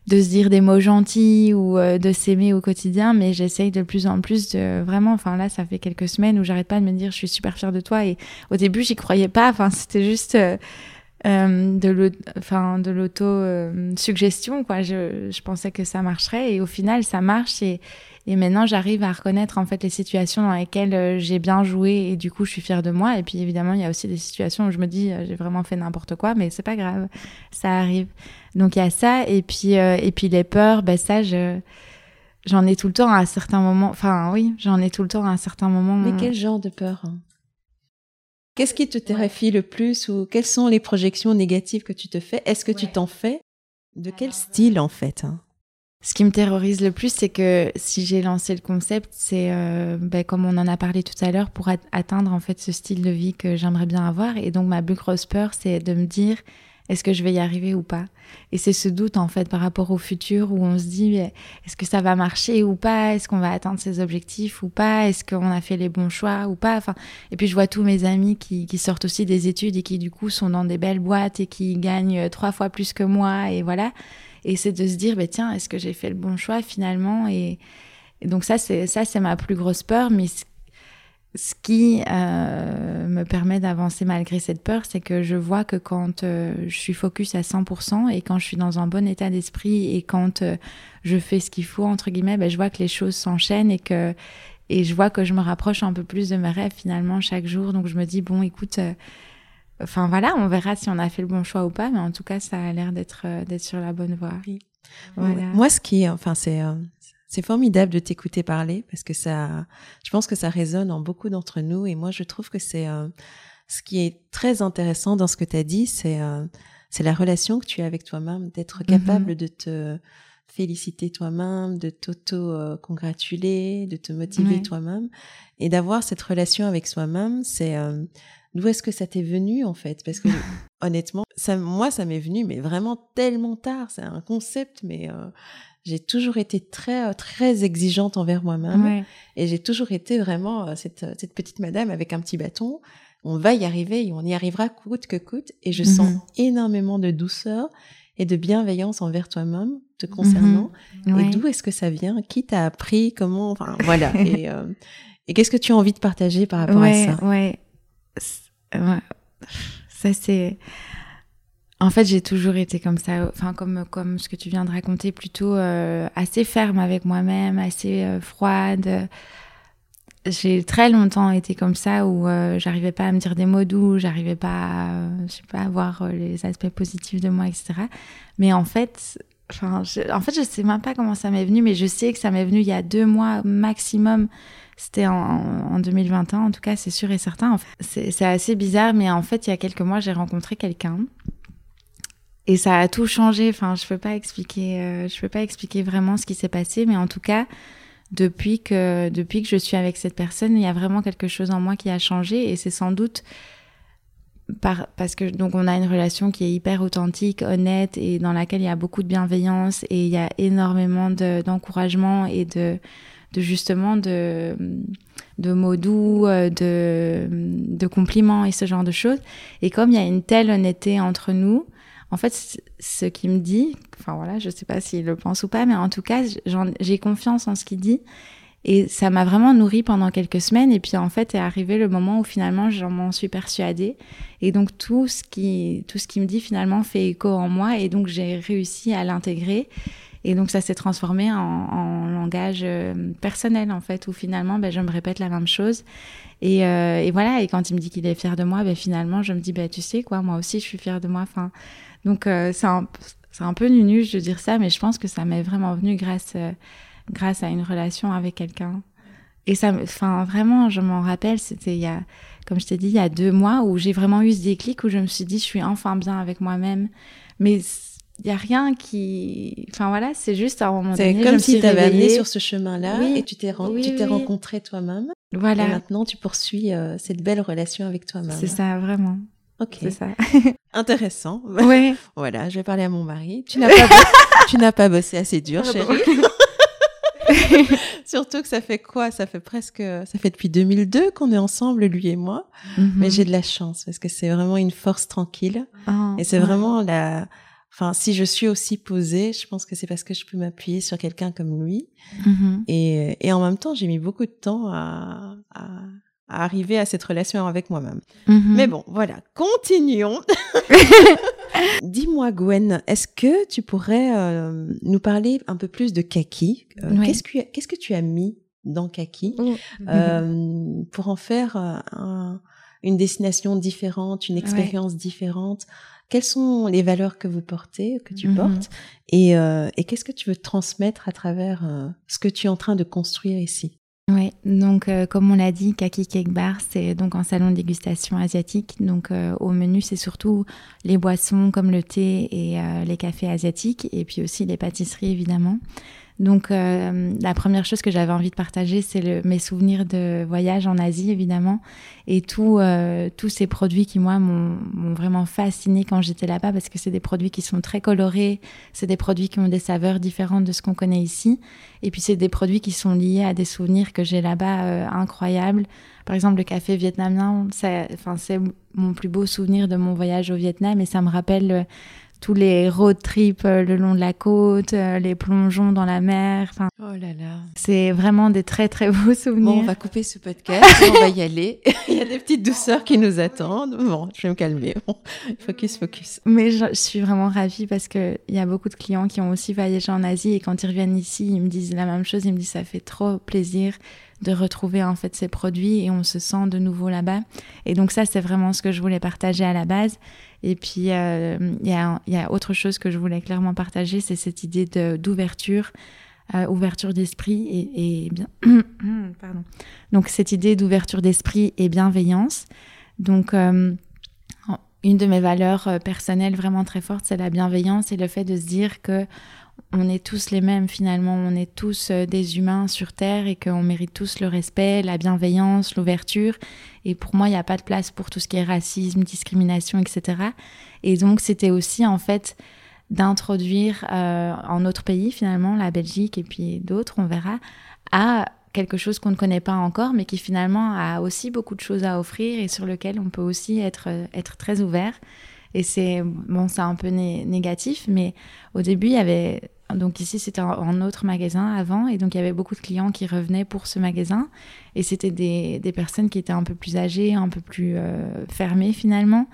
B: de se dire des mots gentils ou euh, de s'aimer au quotidien, mais j'essaye de plus en plus de vraiment, enfin là, ça fait quelques semaines où j'arrête pas de me dire je suis super fière de toi et au début j'y croyais pas, enfin c'était juste euh, euh de l'auto-suggestion, quoi. Je, je pensais que ça marcherait et au final ça marche et maintenant, j'arrive à reconnaître en fait les situations dans lesquelles euh, j'ai bien joué et du coup, je suis fière de moi. Et puis évidemment, il y a aussi des situations où je me dis euh, j'ai vraiment fait n'importe quoi, mais c'est pas grave, ça arrive. Donc il y a ça et puis euh, et puis les peurs, ben ça je j'en ai tout le temps à un certain moment. Enfin oui, j'en ai tout le temps à un certain moment.
A: Mais quel genre de peur hein? Qu'est-ce qui te terrifie le plus ou quelles sont les projections négatives que tu te fais? Est-ce que tu t'en fais? De quel style en fait hein?
B: Ce qui me terrorise le plus, c'est que si j'ai lancé le concept, c'est euh, ben, comme on en a parlé tout à l'heure, pour atteindre en fait ce style de vie que j'aimerais bien avoir. Et donc ma plus grosse peur, c'est de me dire est-ce que je vais y arriver ou pas? Et c'est ce doute en fait par rapport au futur où on se dit est-ce que ça va marcher ou pas? Est-ce qu'on va atteindre ses objectifs ou pas? Est-ce qu'on a fait les bons choix ou pas? Enfin, et puis je vois tous mes amis qui, qui sortent aussi des études et qui du coup sont dans des belles boîtes et qui gagnent trois fois plus que moi et voilà. Et c'est de se dire, bah, tiens, est-ce que j'ai fait le bon choix finalement? Et, donc ça, c'est ça, c'est ma plus grosse peur. Mais ce, qui euh, me permet d'avancer malgré cette peur, c'est que je vois que quand euh, je suis focus à 100% et quand je suis dans un bon état d'esprit et quand euh, je fais ce qu'il faut entre guillemets, ben, je vois que les choses s'enchaînent et que et je vois que je me rapproche un peu plus de mes rêves finalement chaque jour. Donc je me dis bon, écoute Enfin voilà, on verra si on a fait le bon choix ou pas, mais en tout cas, ça a l'air d'être euh, d'être sur la bonne voie.
A: Moi, ce qui, enfin, c'est euh, c'est formidable de t'écouter parler parce que ça, je pense que ça résonne en beaucoup d'entre nous et moi, je trouve que c'est euh, ce qui est très intéressant dans ce que tu as dit, c'est c'est la relation que tu as avec toi-même, d'être mm-hmm. capable de te féliciter toi-même, de t'auto-congratuler, de te motiver toi-même et d'avoir cette relation avec soi-même, c'est D'où est-ce que ça t'est venu en fait? Parce que *laughs* honnêtement, ça, moi, ça m'est venu, mais vraiment tellement tard. C'est un concept, mais euh, j'ai toujours été très euh, très exigeante envers moi-même, et j'ai toujours été vraiment euh, cette, cette petite madame avec un petit bâton. On va y arriver et on y arrivera coûte que coûte. Et je sens mhm. énormément de douceur et de bienveillance envers toi-même te concernant. Mhm. Et d'où est-ce que ça vient? Qui t'a appris? Comment? Enfin voilà. *laughs* et, et qu'est-ce que tu as envie de partager par rapport à ça?
B: Ça, c'est. En fait, j'ai toujours été comme ça, enfin comme comme ce que tu viens de raconter, plutôt euh, assez ferme avec moi-même, assez euh, froide. j'ai très longtemps été comme ça où euh, j'arrivais pas à me dire des mots doux, j'arrivais pas, à, je sais pas, à voir les aspects positifs de moi, etc. Mais en fait, enfin, en fait, je sais même pas comment ça m'est venu, mais je sais que ça m'est venu il y a deux mois maximum. C'était en, en, 2021, en tout cas, c'est sûr et certain. C'est assez bizarre, mais en fait, il y a quelques mois, j'ai rencontré quelqu'un et ça a tout changé. Enfin, je peux pas expliquer, euh, je peux pas expliquer vraiment ce qui s'est passé, mais en tout cas, depuis que depuis que je suis avec cette personne, il y a vraiment quelque chose en moi qui a changé, et c'est sans doute par, parce que donc on a une relation qui est hyper authentique, honnête, et dans laquelle il y a beaucoup de bienveillance et il y a énormément d'encouragement et de de justement de mots doux, euh, de, compliments et ce genre de choses. Et comme il y a une telle honnêteté entre nous, en fait, ce qu'il me dit, enfin voilà, je sais pas s'il le pense ou pas, mais en tout cas, j'ai confiance en ce qu'il dit. Et ça m'a vraiment nourri pendant quelques semaines. Et puis en fait, est arrivé le moment où finalement, j'en m'en suis persuadée. Et donc tout ce qui, tout ce qu'il me dit finalement fait écho en moi. Et donc j'ai réussi à l'intégrer. Et donc ça s'est transformé en, en, langage euh, personnel en fait, où finalement, ben, je me répète la même chose. Et, euh, et voilà. Et quand il me dit qu'il est fier de moi, ben, finalement, je me dis, ben, tu sais quoi, moi aussi, je suis fière de moi. Enfin, donc euh, c'est un, un, peu nunuche de dire ça, mais je pense que ça m'est vraiment venu grâce, grâce à une relation avec quelqu'un. Et ça, enfin vraiment, je m'en rappelle, c'était il y a, comme je t'ai dit, il y a deux mois où j'ai vraiment eu ce déclic où je me suis dit, je suis enfin bien avec moi-même. Mais il y a rien qui, enfin voilà, c'est juste à un moment donné.
A: C'est comme si tu avais amené sur ce chemin-là et tu t'es rencontré toi-même. Voilà. Et maintenant, tu poursuis euh, cette belle relation avec toi-même.
B: C'est ça, vraiment.
A: Ok.
B: C'est ça. *laughs*
A: Intéressant. *laughs*
B: Oui.
A: voilà, je vais parler à mon mari. Tu n'as *laughs* pas, tu n'as pas bossé assez dur, chérie. Surtout que ça fait quoi? Ça fait presque, ça fait depuis 2002 qu'on est ensemble, lui et moi. Mhm. Mais j'ai de la chance parce que c'est vraiment une force tranquille. Oh, et c'est vraiment la, enfin, si je suis aussi posée, je pense que c'est parce que je peux m'appuyer sur quelqu'un comme lui. Mhm. et, et en même temps, j'ai mis beaucoup de temps à, à à arriver à cette relation avec moi-même. Mhm. Mais bon, voilà, continuons. *laughs* Dis-moi, Gwen, est-ce que tu pourrais euh, nous parler un peu plus de Kaki? Euh, Qu'est-ce que Qu'est-ce que tu as mis dans Kaki? Oh. euh, pour en faire une destination différente, une expérience différente quelles sont les valeurs que vous portez, que tu mhm. portes, et, et qu'est-ce que tu veux transmettre à travers ce que tu es en train de construire ici?
B: Oui, donc euh, comme on l'a dit, Kaki Cake Bar, c'est donc un salon de dégustation asiatique. Donc euh, au menu, c'est surtout les boissons comme le thé et euh, les cafés asiatiques, et puis aussi les pâtisseries évidemment. Donc euh, la première chose que j'avais envie de partager, c'est mes souvenirs de voyage en Asie, évidemment, et euh, tous ces produits qui, moi, m'ont vraiment fasciné quand j'étais là-bas, parce que c'est des produits qui sont très colorés, c'est des produits qui ont des saveurs différentes de ce qu'on connaît ici, et puis c'est des produits qui sont liés à des souvenirs que j'ai là-bas euh, incroyables. Par exemple, le café vietnamien, c'est mon plus beau souvenir de mon voyage au Vietnam, et ça me rappelle tous les road trips euh, le long de la côte, euh, les plongeons dans la mer. Enfin,
A: oh là là.
B: C'est vraiment des très très beaux souvenirs.
A: Bon, on va couper ce podcast, on va y aller. *laughs* Il y a des petites douceurs qui nous attendent. Bon, je vais me calmer. focus, focus.
B: Mais je, suis vraiment ravie parce qu'il y a beaucoup de clients qui ont aussi voyagé en Asie et quand ils reviennent ici, ils me disent la même chose. Ils me disent ça fait trop plaisir de retrouver en fait ces produits et on se sent de nouveau là-bas. Et donc ça, c'est vraiment ce que je voulais partager à la base. Et puis, euh, il y, a, autre chose que je voulais clairement partager, c'est cette idée d'ouverture, euh, ouverture d'esprit et, et bien... *coughs* Pardon. Donc, cette idée d'ouverture d'esprit et bienveillance. Donc, euh, une de mes valeurs personnelles vraiment très fortes, c'est la bienveillance et le fait de se dire que on est tous les mêmes finalement, on est tous euh, des humains sur Terre et qu'on mérite tous le respect, la bienveillance, l'ouverture. Et pour moi, il n'y a pas de place pour tout ce qui est racisme, discrimination, etc. Et donc, c'était aussi en fait d'introduire euh, en notre pays finalement, la Belgique et puis d'autres, on verra, à quelque chose qu'on ne connaît pas encore, mais qui finalement a aussi beaucoup de choses à offrir et sur lequel on peut aussi être, être très ouvert. Et c'est bon, c'est un peu négatif, mais au début, il y avait Donc ici, c'était un autre magasin avant, et donc il y avait beaucoup de clients qui revenaient pour ce magasin, et c'était des, des, personnes qui étaient un peu plus âgées, un peu plus euh, fermées finalement.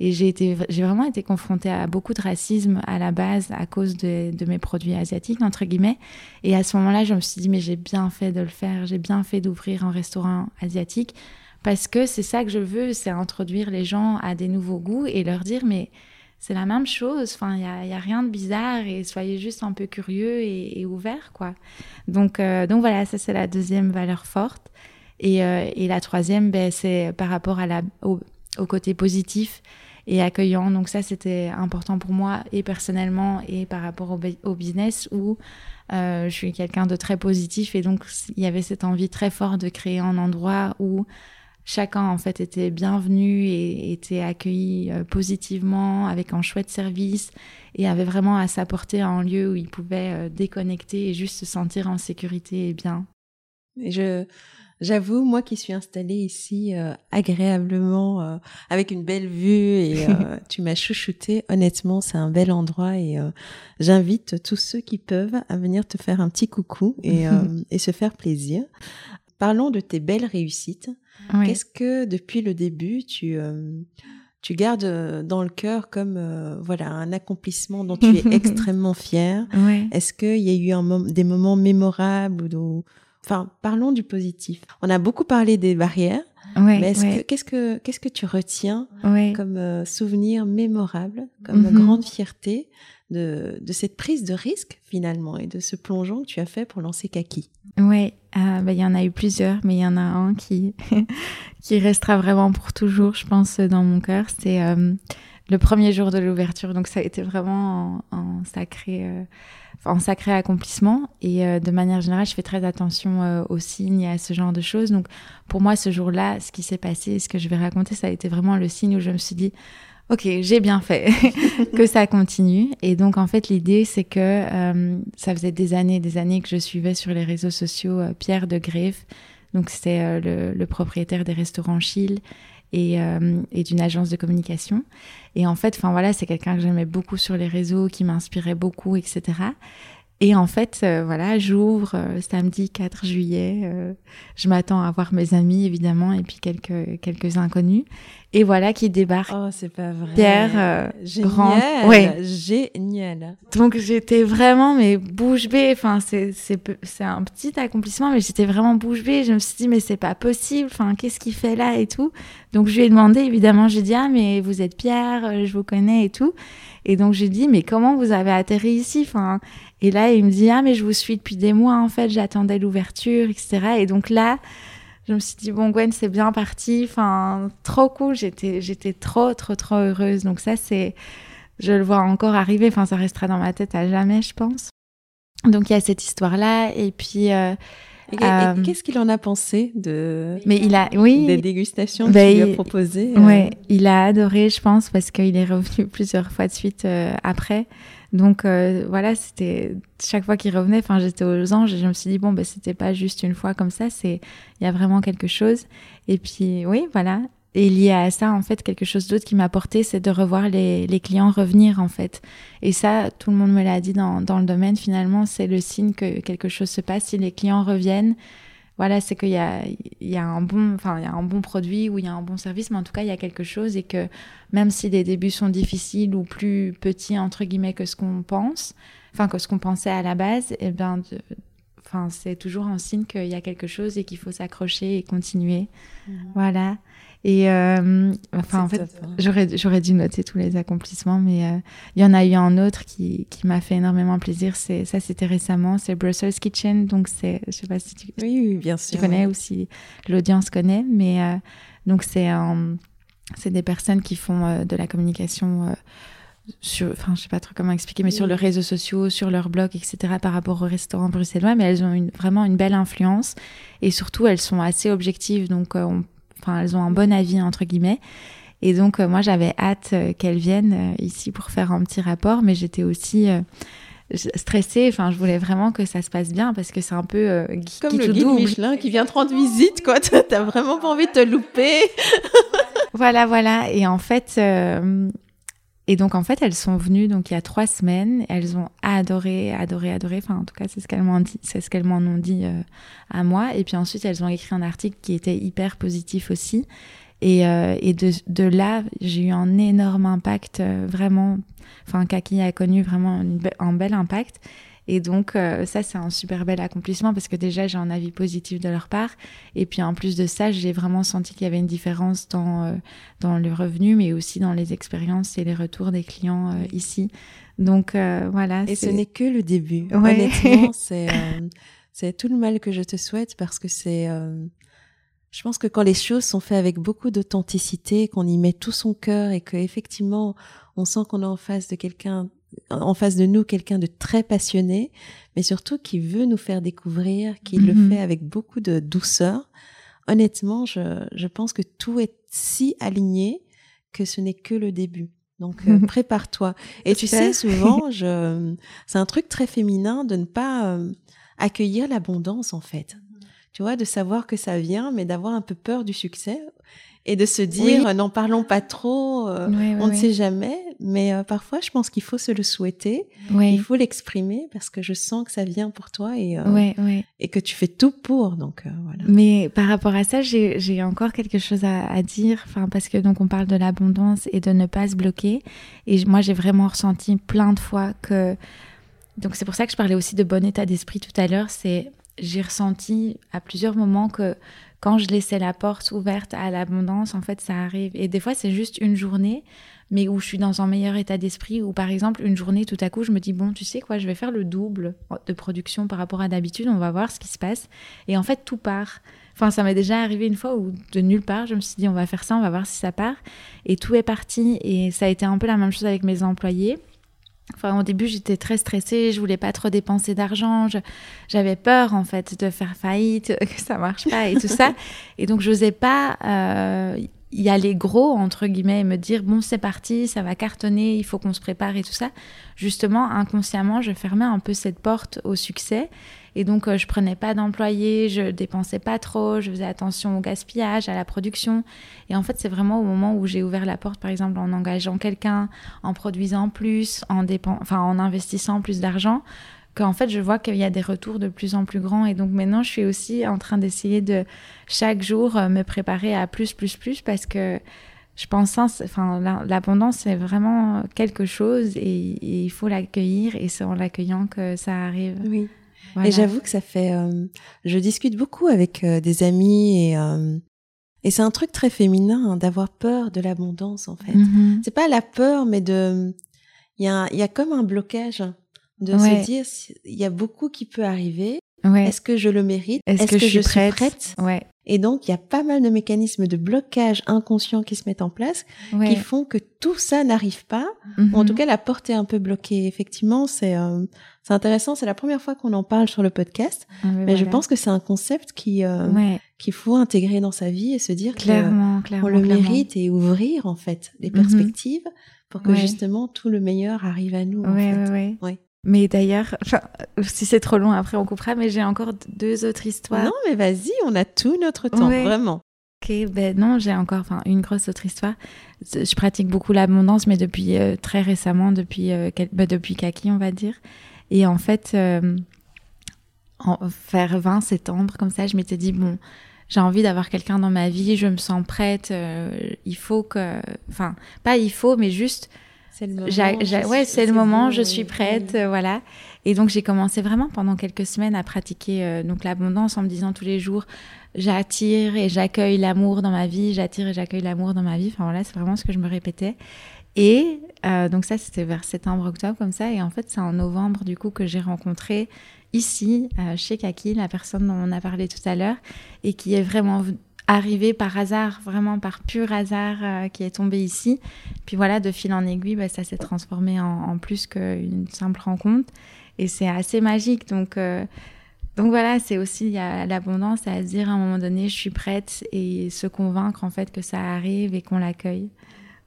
B: Et j'ai été, j'ai vraiment été confrontée à beaucoup de racisme à la base à cause de, de mes produits asiatiques entre guillemets. Et à ce moment-là, je me suis dit mais j'ai bien fait de le faire, j'ai bien fait d'ouvrir un restaurant asiatique parce que c'est ça que je veux, c'est introduire les gens à des nouveaux goûts et leur dire mais c'est la même chose. Enfin, il n'y a, y a, rien de bizarre et soyez juste un peu curieux et, et ouverts, quoi. Donc, euh, donc voilà, ça c'est la deuxième valeur forte. Et, euh, et la troisième, ben, c'est par rapport à la, au, au, côté positif et accueillant. Donc ça, c'était important pour moi et personnellement et par rapport au, au business où euh, je suis quelqu'un de très positif et donc il y avait cette envie très forte de créer un endroit où chacun en fait était bienvenu et était accueilli euh, positivement avec un chouette service et avait vraiment à s'apporter à un lieu où il pouvait euh, déconnecter et juste se sentir en sécurité et bien.
A: Et je j'avoue moi qui suis installée ici euh, agréablement avec une belle vue et *laughs* tu m'as chouchouté honnêtement c'est un bel endroit et j'invite tous ceux qui peuvent à venir te faire un petit coucou et, *laughs* et se faire plaisir. Parlons de tes belles réussites. Oui. Qu'est-ce que depuis le début tu tu gardes dans le cœur comme euh, voilà un accomplissement dont tu es *laughs* extrêmement fier.
B: Ouais.
A: Est-ce qu'il y a eu un mom des moments mémorables ou enfin parlons du positif. On a beaucoup parlé des barrières.
B: Ouais,
A: mais
B: ouais.
A: que qu'est-ce que qu'est-ce que tu retiens
B: ouais.
A: comme euh, souvenir mémorable, comme mm -hmm. grande fierté de, de cette prise de risque finalement et de ce plongeon que tu as fait pour lancer Kaki?
B: Oui, euh, bah, il y en a eu plusieurs, mais il y en a un qui, *laughs* qui restera vraiment pour toujours, je pense, dans mon cœur. C'est euh, le premier jour de l'ouverture. Donc ça a été vraiment un, sacré, euh, un sacré accomplissement. Et euh, de manière générale, je fais très attention aux signes et à ce genre de choses. Donc pour moi, ce jour-là, ce qui s'est passé, ce que je vais raconter, ça a été vraiment le signe où je me suis dit, ok, j'ai bien fait, *laughs* que ça continue. Et donc, en fait, l'idée, c'est que euh, ça faisait des années, des années que je suivais sur les réseaux sociaux euh, Pierre de Greffe. Donc, c'est euh, le, propriétaire des restaurants Chille et, euh, et d'une agence de communication. Et en fait, enfin voilà, c'est quelqu'un que j'aimais beaucoup sur les réseaux, qui m'inspirait beaucoup, etc. Et en fait, euh, voilà, j'ouvre euh, samedi 4 juillet. Euh, je m'attends à voir mes amis, évidemment, et puis quelques, quelques inconnus. Et voilà qui débarque.
A: Oh, c'est pas vrai.
B: Pierre,
A: génial.
B: grand. Ouais.
A: Génial.
B: Donc, j'étais vraiment, mais bouche bée. Enfin, c'est, c'est, c'est un petit accomplissement, mais j'étais vraiment bouche bée. Je me suis dit, mais c'est pas possible. Enfin, qu'est-ce qu'il fait là et tout? Donc, je lui ai demandé, évidemment, j'ai dit, ah, mais vous êtes Pierre, je vous connais et tout. Et donc, j'ai dit, mais comment vous avez atterri ici? Enfin, et là, il me dit, ah, mais je vous suis depuis des mois, en fait, j'attendais l'ouverture, etc. Et donc là, je me suis dit, bon, Gwen, c'est bien parti. Enfin, trop cool. J'étais, j'étais trop, trop, trop heureuse. Donc ça, c'est, je le vois encore arriver. Enfin, ça restera dans ma tête à jamais, je pense. Donc, il y a cette histoire-là. Et puis, euh,
A: et, euh, qu'est-ce qu'il en a pensé de
B: mais il a oui
A: des dégustations
B: bah,
A: qu'il lui a proposées
B: euh... il a adoré je pense parce qu'il est revenu *laughs* plusieurs fois de suite euh, après donc euh, voilà c'était chaque fois qu'il revenait enfin j'étais aux anges et je me suis dit bon ben c'était pas juste une fois comme ça c'est il y a vraiment quelque chose et puis oui voilà et lié à ça, en fait, quelque chose d'autre qui m'a apporté, c'est de revoir les, les, clients revenir, en fait. Et ça, tout le monde me l'a dit dans, dans le domaine, finalement, c'est le signe que quelque chose se passe. Si les clients reviennent, voilà, c'est qu'il y a, y a un bon, enfin, il y a un bon produit ou il y a un bon service, mais en tout cas, il y a quelque chose et que même si les débuts sont difficiles ou plus petits, entre guillemets, que ce qu'on pense, enfin, que ce qu'on pensait à la base, eh ben, enfin, c'est toujours un signe qu'il y a quelque chose et qu'il faut s'accrocher et continuer. Mmh. Voilà. Et euh, enfin, en fait, j'aurais, dû noter tous les accomplissements, mais euh, il y en a eu un autre qui, qui m'a fait énormément plaisir. C'est, ça, c'était récemment. C'est Brussels Kitchen. Donc, c'est, je sais pas si tu,
A: oui, oui, bien sûr,
B: tu connais
A: ouais.
B: ou si l'audience connaît, mais euh, donc, c'est, c'est des personnes qui font de la communication sur, enfin, je sais pas trop comment expliquer, mais oui. sur leurs réseaux sociaux, sur leur blog, etc., par rapport au restaurant bruxellois, mais elles ont une, vraiment une belle influence et surtout elles sont assez objectives, donc euh, on enfin elles ont un bon avis entre guillemets et donc euh, moi j'avais hâte euh, qu'elles viennent euh, ici pour faire un petit rapport mais j'étais aussi euh, stressée enfin je voulais vraiment que ça se passe bien parce que c'est un peu euh,
A: comme le guide double. Michelin qui vient te rendre visite quoi *laughs* t'as vraiment pas envie de te louper
B: voilà voilà et en fait Et donc, en fait, elles sont venues donc il y a trois semaines. Elles ont adoré, adoré, adoré. Enfin, en tout cas, c'est ce qu'elles m'ont dit, c'est ce qu'elles m'en ont dit euh, à moi. Et puis ensuite, elles ont écrit un article qui était hyper positif aussi. Et, euh, et de, là, j'ai eu un énorme impact, euh, vraiment. Enfin, Kaki a connu vraiment un bel impact. Et donc, euh, ça, c'est un super bel accomplissement parce que déjà, j'ai un avis positif de leur part. Et puis, en plus de ça, j'ai vraiment senti qu'il y avait une différence dans, euh, dans le revenu, mais aussi dans les expériences et les retours des clients euh, ici. Donc, voilà.
A: Et ce n'est que le début. *laughs* Honnêtement, c'est, c'est tout le mal que je te souhaite parce que c'est. Je pense que quand les choses sont faites avec beaucoup d'authenticité, qu'on y met tout son cœur et qu'effectivement, on sent qu'on est en face de quelqu'un en face de nous quelqu'un de très passionné, mais surtout qui veut nous faire découvrir, qui le mhm. fait avec beaucoup de douceur. Honnêtement, je, je pense que tout est si aligné que ce n'est que le début. Donc euh, *laughs* prépare-toi. Et tu sais, souvent, *laughs* je... c'est un truc très féminin de ne pas euh, accueillir l'abondance en fait. Tu vois, de savoir que ça vient, mais d'avoir un peu peur du succès et de se dire n'en parlons pas trop, euh, on ne sait jamais. Mais euh, parfois, je pense qu'il faut se le souhaiter, il faut l'exprimer parce que je sens que ça vient pour toi et euh, et que tu fais tout pour. Donc voilà.
B: Mais par rapport à ça, j'ai encore quelque chose à, à dire, enfin parce que donc on parle de l'abondance et de ne pas se bloquer. Et moi, j'ai vraiment ressenti plein de fois que donc c'est pour ça que je parlais aussi de bon état d'esprit tout à l'heure. C'est j'ai ressenti à plusieurs moments que quand je laissais la porte ouverte à l'abondance, en fait, ça arrive. Et des fois, c'est juste une journée, mais où je suis dans un meilleur état d'esprit, ou par exemple, une journée, tout à coup, je me dis, bon, tu sais quoi, je vais faire le double de production par rapport à d'habitude, on va voir ce qui se passe. Et en fait, tout part. Enfin, ça m'est déjà arrivé une fois où de nulle part, je me suis dit, on va faire ça, on va voir si ça part. Et tout est parti. Et ça a été un peu la même chose avec mes employés. Enfin, au début, j'étais très stressée, je voulais pas trop dépenser d'argent, j'avais peur en fait de faire faillite, *laughs* que ça marche pas et tout ça. *laughs* Et donc, je n'osais pas euh, y aller gros, entre guillemets, et me dire, bon, c'est parti, ça va cartonner, il faut qu'on se prépare et tout ça. Justement, inconsciemment, je fermais un peu cette porte au succès. Et donc, euh, je prenais pas d'employés, je dépensais pas trop, je faisais attention au gaspillage, à la production. Et en fait, c'est vraiment au moment où j'ai ouvert la porte, par exemple, en engageant quelqu'un, en produisant plus, en, enfin, en investissant plus d'argent, qu'en fait, je vois qu'il y a des retours de plus en plus grands. Et donc, maintenant, je suis aussi en train d'essayer de chaque jour euh, me préparer à plus, plus, plus, parce que je pense, enfin, l'abondance, c'est vraiment quelque chose et, et il faut l'accueillir et c'est en l'accueillant que ça arrive.
A: Oui. Et j'avoue que ça fait. Euh, je discute beaucoup avec euh, des amis et euh, et c'est un truc très féminin hein, d'avoir peur de l'abondance en fait. Mm-hmm. C'est pas la peur, mais de. Il y a il y a comme un blocage de se dire il y a beaucoup qui peut arriver. Est-ce que je le mérite?
B: Est-ce que, je, suis prête,
A: Ouais. Et donc, il y a pas mal de mécanismes de blocage inconscient qui se mettent en place, qui font que tout ça n'arrive pas. en tout mhm. cas, la porte est un peu bloquée. Effectivement, c'est euh, c'est intéressant. C'est la première fois qu'on en parle sur le podcast, ah, mais, je pense que c'est un concept qui euh, qu'il faut intégrer dans sa vie et se dire
B: clairement,
A: qu'on le mérite et ouvrir en fait les mhm. perspectives pour que justement tout le meilleur arrive à nous.
B: En
A: fait.
B: ouais. Mais d'ailleurs, si c'est trop long, après on coupera, mais j'ai encore deux autres histoires.
A: Non, mais vas-y, on a tout notre temps, vraiment.
B: Ok, ben non, j'ai encore enfin, une grosse autre histoire. Je pratique beaucoup l'abondance, mais depuis euh, très récemment, depuis, euh, ben, depuis Kaki, on va dire. Et en fait, euh, en, vers 20 septembre, comme ça, je m'étais dit, bon, j'ai envie d'avoir quelqu'un dans ma vie, je me sens prête, il faut que... Enfin, pas il faut, mais juste c'est le moment. ouais, c'est le moment. je suis prête, euh, voilà. Et donc j'ai commencé vraiment pendant quelques semaines à pratiquer euh, donc l'abondance en me disant tous les jours j'attire et j'accueille l'amour dans ma vie, j'attire et j'accueille l'amour dans ma vie. Enfin voilà, c'est vraiment ce que je me répétais. Et euh, donc ça c'était vers septembre octobre comme ça. Et en fait c'est en novembre du coup que j'ai rencontré ici chez Kaki la personne dont on a parlé tout à l'heure et qui est vraiment arrivé par hasard, vraiment par pur hasard, euh, qui est tombé ici. Puis voilà, de fil en aiguille, bah, ça s'est transformé en, plus qu'une simple rencontre. Et c'est assez magique. Donc, euh, donc voilà, c'est aussi l'abondance à se dire à un moment donné, je suis prête et se convaincre en fait que ça arrive et qu'on l'accueille.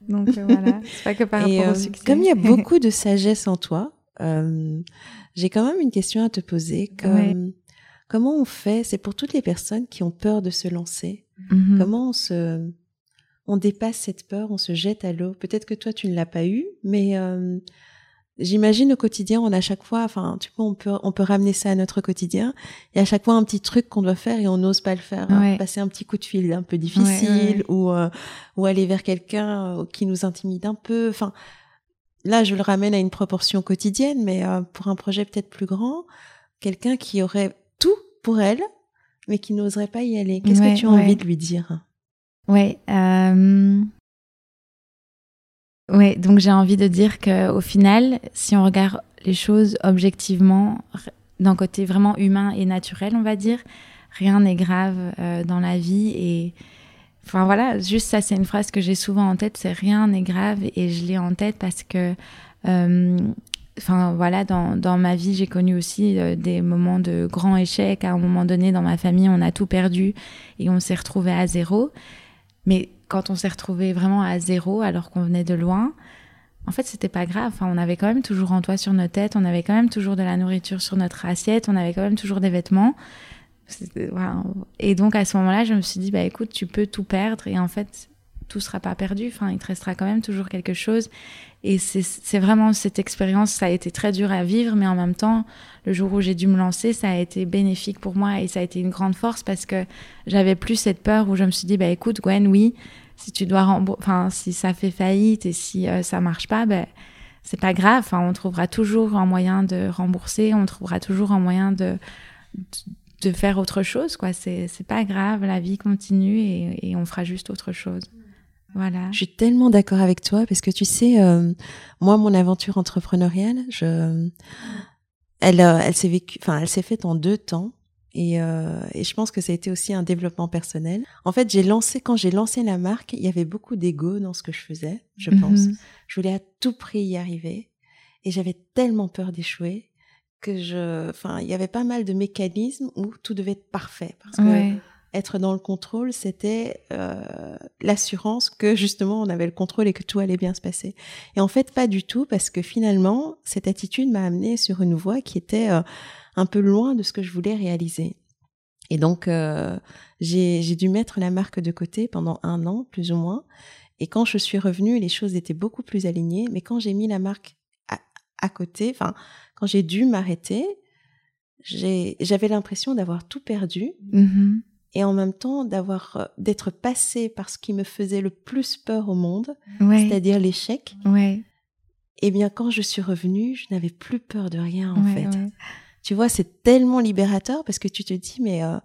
B: Donc euh, voilà, *laughs* c'est pas que par rapport au succès.
A: Comme il y a *laughs* beaucoup de sagesse en toi, j'ai quand même une question à te poser. Comme, Comment on fait? C'est pour toutes les personnes qui ont peur de se lancer. Mhm. Comment on se, on dépasse cette peur, on se jette à l'eau? Peut-être que toi, tu ne l'as pas eu, mais euh, j'imagine au quotidien, on a à chaque fois, enfin, tu vois, on peut, on peut ramener ça à notre quotidien. Il y a à chaque fois un petit truc qu'on doit faire et on n'ose pas le faire. Hein. Passer un petit coup de fil un peu difficile ou, euh, ou aller vers quelqu'un euh, qui nous intimide un peu. Enfin, là, je le ramène à une proportion quotidienne, mais pour un projet peut-être plus grand, quelqu'un qui aurait tout pour elle, mais qui n'oserait pas y aller. Qu'est-ce que tu as envie de lui dire?
B: Ouais. Euh... Ouais, donc j'ai envie de dire qu'au final, si on regarde les choses objectivement, d'un côté vraiment humain et naturel, on va dire, rien n'est grave euh, dans la vie. Et enfin voilà, juste ça, c'est une phrase que j'ai souvent en tête, c'est rien n'est grave. Et je l'ai en tête parce que, euh, enfin voilà, dans, ma vie, j'ai connu aussi euh, des moments de grands échecs. À un moment donné, dans ma famille, on a tout perdu et on s'est retrouvé à zéro. Mais quand on s'est retrouvé vraiment à zéro alors qu'on venait de loin, en fait, c'était pas grave. Enfin, on avait quand même toujours un toit sur nos têtes, on avait quand même toujours de la nourriture sur notre assiette, on avait quand même toujours des vêtements. Et donc, à ce moment-là, je me suis dit, bah écoute, tu peux tout perdre et en fait, tout sera pas perdu. Enfin, il te restera quand même toujours quelque chose. Et c'est vraiment cette expérience, ça a été très dur à vivre, mais en même temps, le jour où j'ai dû me lancer, ça a été bénéfique pour moi et ça a été une grande force parce que j'avais plus cette peur où je me suis dit, bah écoute, Gwen, oui, si tu dois enfin, si ça fait faillite et si euh, ça marche pas, ben, c'est pas grave. Enfin, on trouvera toujours un moyen de rembourser, on trouvera toujours un moyen de, de, faire autre chose, quoi. C'est pas grave, la vie continue et on fera juste autre chose. Voilà.
A: Je suis tellement d'accord avec toi parce que tu sais, euh, moi, mon aventure entrepreneuriale, je, elle, euh, elle s'est vécue, enfin, elle s'est faite en deux temps. Et, euh, et, je pense que ça a été aussi un développement personnel. En fait, j'ai lancé quand j'ai lancé la marque, il y avait beaucoup d'ego dans ce que je faisais, je mhm. pense. Je voulais à tout prix y arriver, et j'avais tellement peur d'échouer que je, enfin, il y avait pas mal de mécanismes où tout devait être parfait parce que être dans le contrôle, c'était euh, l'assurance que justement on avait le contrôle et que tout allait bien se passer. Et en fait, pas du tout, parce que finalement, cette attitude m'a amené sur une voie qui était euh, un peu loin de ce que je voulais réaliser. Et donc, euh, j'ai dû mettre la marque de côté pendant un an, plus ou moins. Et quand je suis revenue, les choses étaient beaucoup plus alignées. Mais quand j'ai mis la marque à, côté, enfin, quand j'ai dû m'arrêter, j'avais l'impression d'avoir tout perdu. Mm-hmm et en même temps d'avoir euh, d'être passé par ce qui me faisait le plus peur au monde, c'est-à-dire l'échec.
B: Ouais.
A: Et eh bien quand je suis revenue, je n'avais plus peur de rien en fait. Tu vois, c'est tellement libérateur parce que tu te dis mais euh,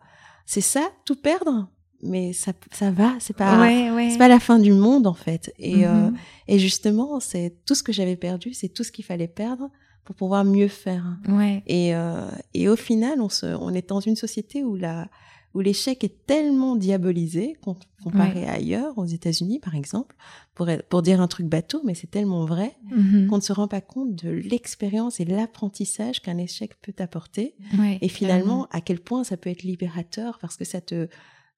A: c'est ça tout perdre? Mais ça, ça va, c'est pas c'est pas la fin du monde en fait. Et, euh, mm-hmm. et justement, c'est tout ce que j'avais perdu, c'est tout ce qu'il fallait perdre pour pouvoir mieux faire.
B: Ouais.
A: Et, et au final, on, se, on est dans une société où la, où l'échec est tellement diabolisé comparé à ailleurs, aux États-Unis par exemple, pour, pour dire un truc bateau, mais c'est tellement vrai mm-hmm. qu'on ne se rend pas compte de l'expérience et l'apprentissage qu'un échec peut apporter. et finalement, à quel point ça peut être libérateur parce que ça te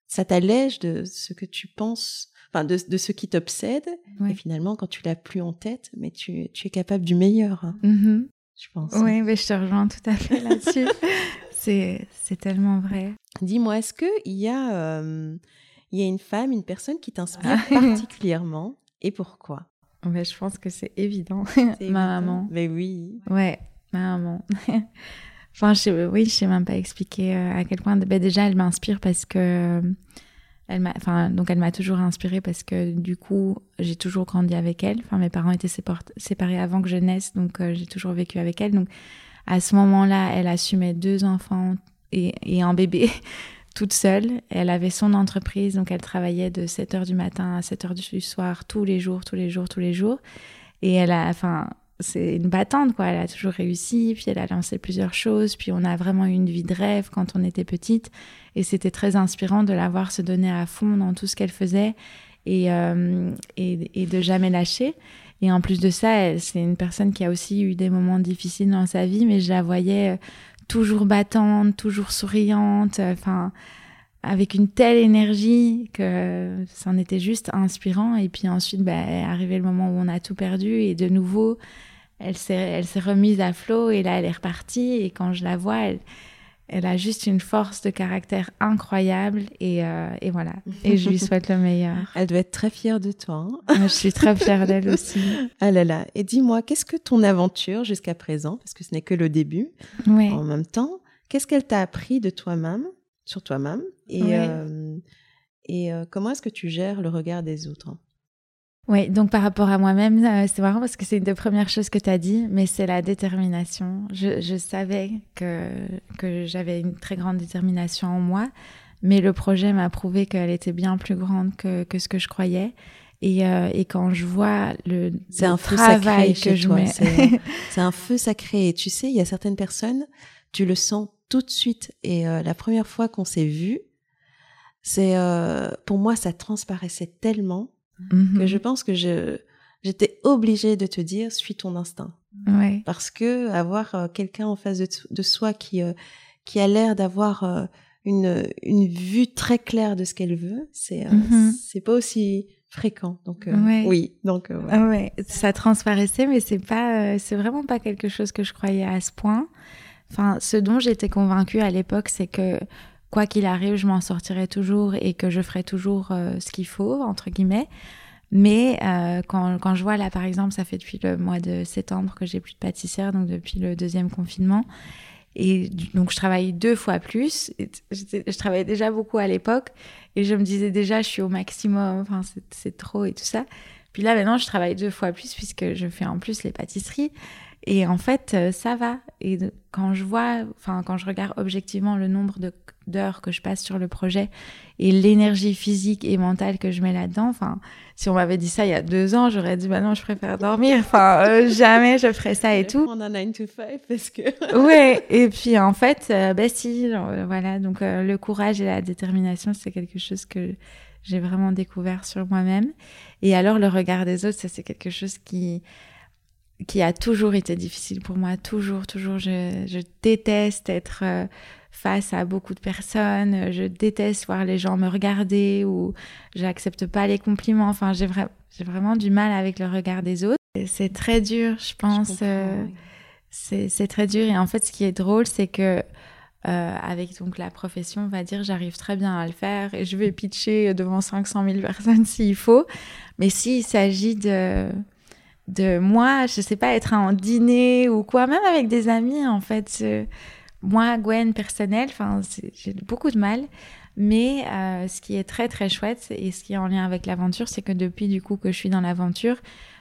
A: ça t'allège de ce que tu penses, enfin de, de ce qui t'obsède. Et finalement, quand tu l'as plus en tête, mais tu, tu es capable du meilleur. Hein, mm-hmm. Je pense.
B: Oui, mais je te rejoins tout à fait là-dessus. *laughs* C'est tellement vrai.
A: Dis-moi, est-ce qu'il y, a, euh, il y a une femme, une personne qui t'inspire *laughs* particulièrement et pourquoi?
B: Mais Je pense que c'est évident. *laughs* ma maman.
A: Mais oui.
B: Ouais, ma maman. enfin, je, oui, je sais même pas expliquer euh, à quel point. Ben, déjà, elle m'inspire parce que. Elle m'a, enfin, donc elle m'a toujours inspirée parce que du coup, j'ai toujours grandi avec elle. Enfin, mes parents étaient séparés avant que je naisse, donc euh, j'ai toujours vécu avec elle. Donc, à ce moment-là, elle assumait deux enfants et, un bébé *laughs* toute seule. Elle avait son entreprise, donc elle travaillait de 7 heures du matin à 7 heures du soir tous les jours, tous les jours, tous les jours. Et elle a, enfin, c'est une battante, quoi. Elle a toujours réussi, puis elle a lancé plusieurs choses, puis on a vraiment eu une vie de rêve quand on était petite. Et c'était très inspirant de la voir se donner à fond dans tout ce qu'elle faisait et, euh, et, et, de jamais lâcher. Et en plus de ça, c'est une personne qui a aussi eu des moments difficiles dans sa vie, mais je la voyais euh, toujours battante, toujours souriante, euh, enfin, avec une telle énergie que c'en était juste inspirant. Et puis ensuite, bah, est arrivé le moment où on a tout perdu et de nouveau, elle s'est, remise à flot et là, elle est repartie. Et quand je la vois, elle, elle a juste une force de caractère incroyable et, euh, et voilà. Et je lui *laughs* souhaite le meilleur.
A: Elle doit être très fière de toi.
B: Hein. je suis très fière d'elle *laughs* aussi.
A: Ah là là. Et dis-moi, qu'est-ce que ton aventure jusqu'à présent, parce que ce n'est que le début, en même temps, qu'est-ce qu'elle t'a appris de toi-même, sur toi-même, et, euh, et euh, comment est-ce que tu gères le regard des autres?
B: Oui, donc par rapport à moi-même, euh, c'est marrant parce que c'est une des premières choses que tu as dit, mais c'est la détermination. Je, je savais que, que j'avais une très grande détermination en moi, mais le projet m'a prouvé qu'elle était bien plus grande que, que ce que je croyais. Et, euh, et quand je vois le,
A: c'est un feu sacré que je mets... *laughs* c'est un feu sacré. Et tu sais, il y a certaines personnes, tu le sens tout de suite. Et euh, la première fois qu'on s'est vu, c'est pour moi ça transparaissait tellement que mhm. je pense que je j'étais obligée de te dire suis ton instinct.
B: Ouais.
A: Parce que avoir euh, quelqu'un en face de, de, soi qui euh, qui a l'air d'avoir euh, une une vue très claire de ce qu'elle veut, c'est mhm. c'est pas aussi fréquent. Donc oui, donc
B: ah ouais. ça transparaissait mais c'est pas c'est vraiment pas quelque chose que je croyais à ce point. Enfin, ce dont j'étais convaincue à l'époque, c'est que quoi qu'il arrive, je m'en sortirai toujours et que je ferai toujours euh, ce qu'il faut, entre guillemets. Mais euh, quand, quand, je vois là, par exemple, ça fait depuis le mois de septembre que j'ai plus de pâtissière, donc depuis le deuxième confinement. Et donc, je travaille deux fois plus. Je travaillais déjà beaucoup à l'époque et je me disais déjà, je suis au maximum, enfin, c'est trop et tout ça. Puis là, maintenant, je travaille deux fois plus puisque je fais en plus les pâtisseries. Et en fait, euh, ça va. Et quand je vois, enfin, quand je regarde objectivement le nombre d'heures que je passe sur le projet et l'énergie physique et mentale que je mets là-dedans, enfin, si on m'avait dit ça il y a deux ans, j'aurais dit, bah non, je préfère dormir. Enfin, euh, *laughs* jamais je ferais ça et tout.
A: On a 9 to 5 parce que. *laughs*
B: oui. Et puis, en fait, euh, bah si, voilà. Donc, le courage et la détermination, c'est quelque chose que j'ai vraiment découvert sur moi-même. Et alors, le regard des autres, ça, c'est quelque chose qui, qui a toujours été difficile pour moi, toujours, toujours. Je, je déteste être euh, face à beaucoup de personnes, je déteste voir les gens me regarder ou j'accepte pas les compliments. Enfin, j'ai vraiment du mal avec le regard des autres. C'est très dur, je pense. Euh, c'est très dur. Et en fait, ce qui est drôle, c'est que euh, avec donc la profession, on va dire, j'arrive très bien à le faire et je vais pitcher devant 500 000 personnes s'il faut. Mais s'il s'agit de de moi, je sais pas, être en dîner ou quoi, même avec des amis, en fait. moi, Gwen, personnel, enfin, j'ai beaucoup de mal. Mais euh, ce qui est très très chouette et ce qui est en lien avec l'aventure, c'est que depuis du coup que je suis dans l'aventure,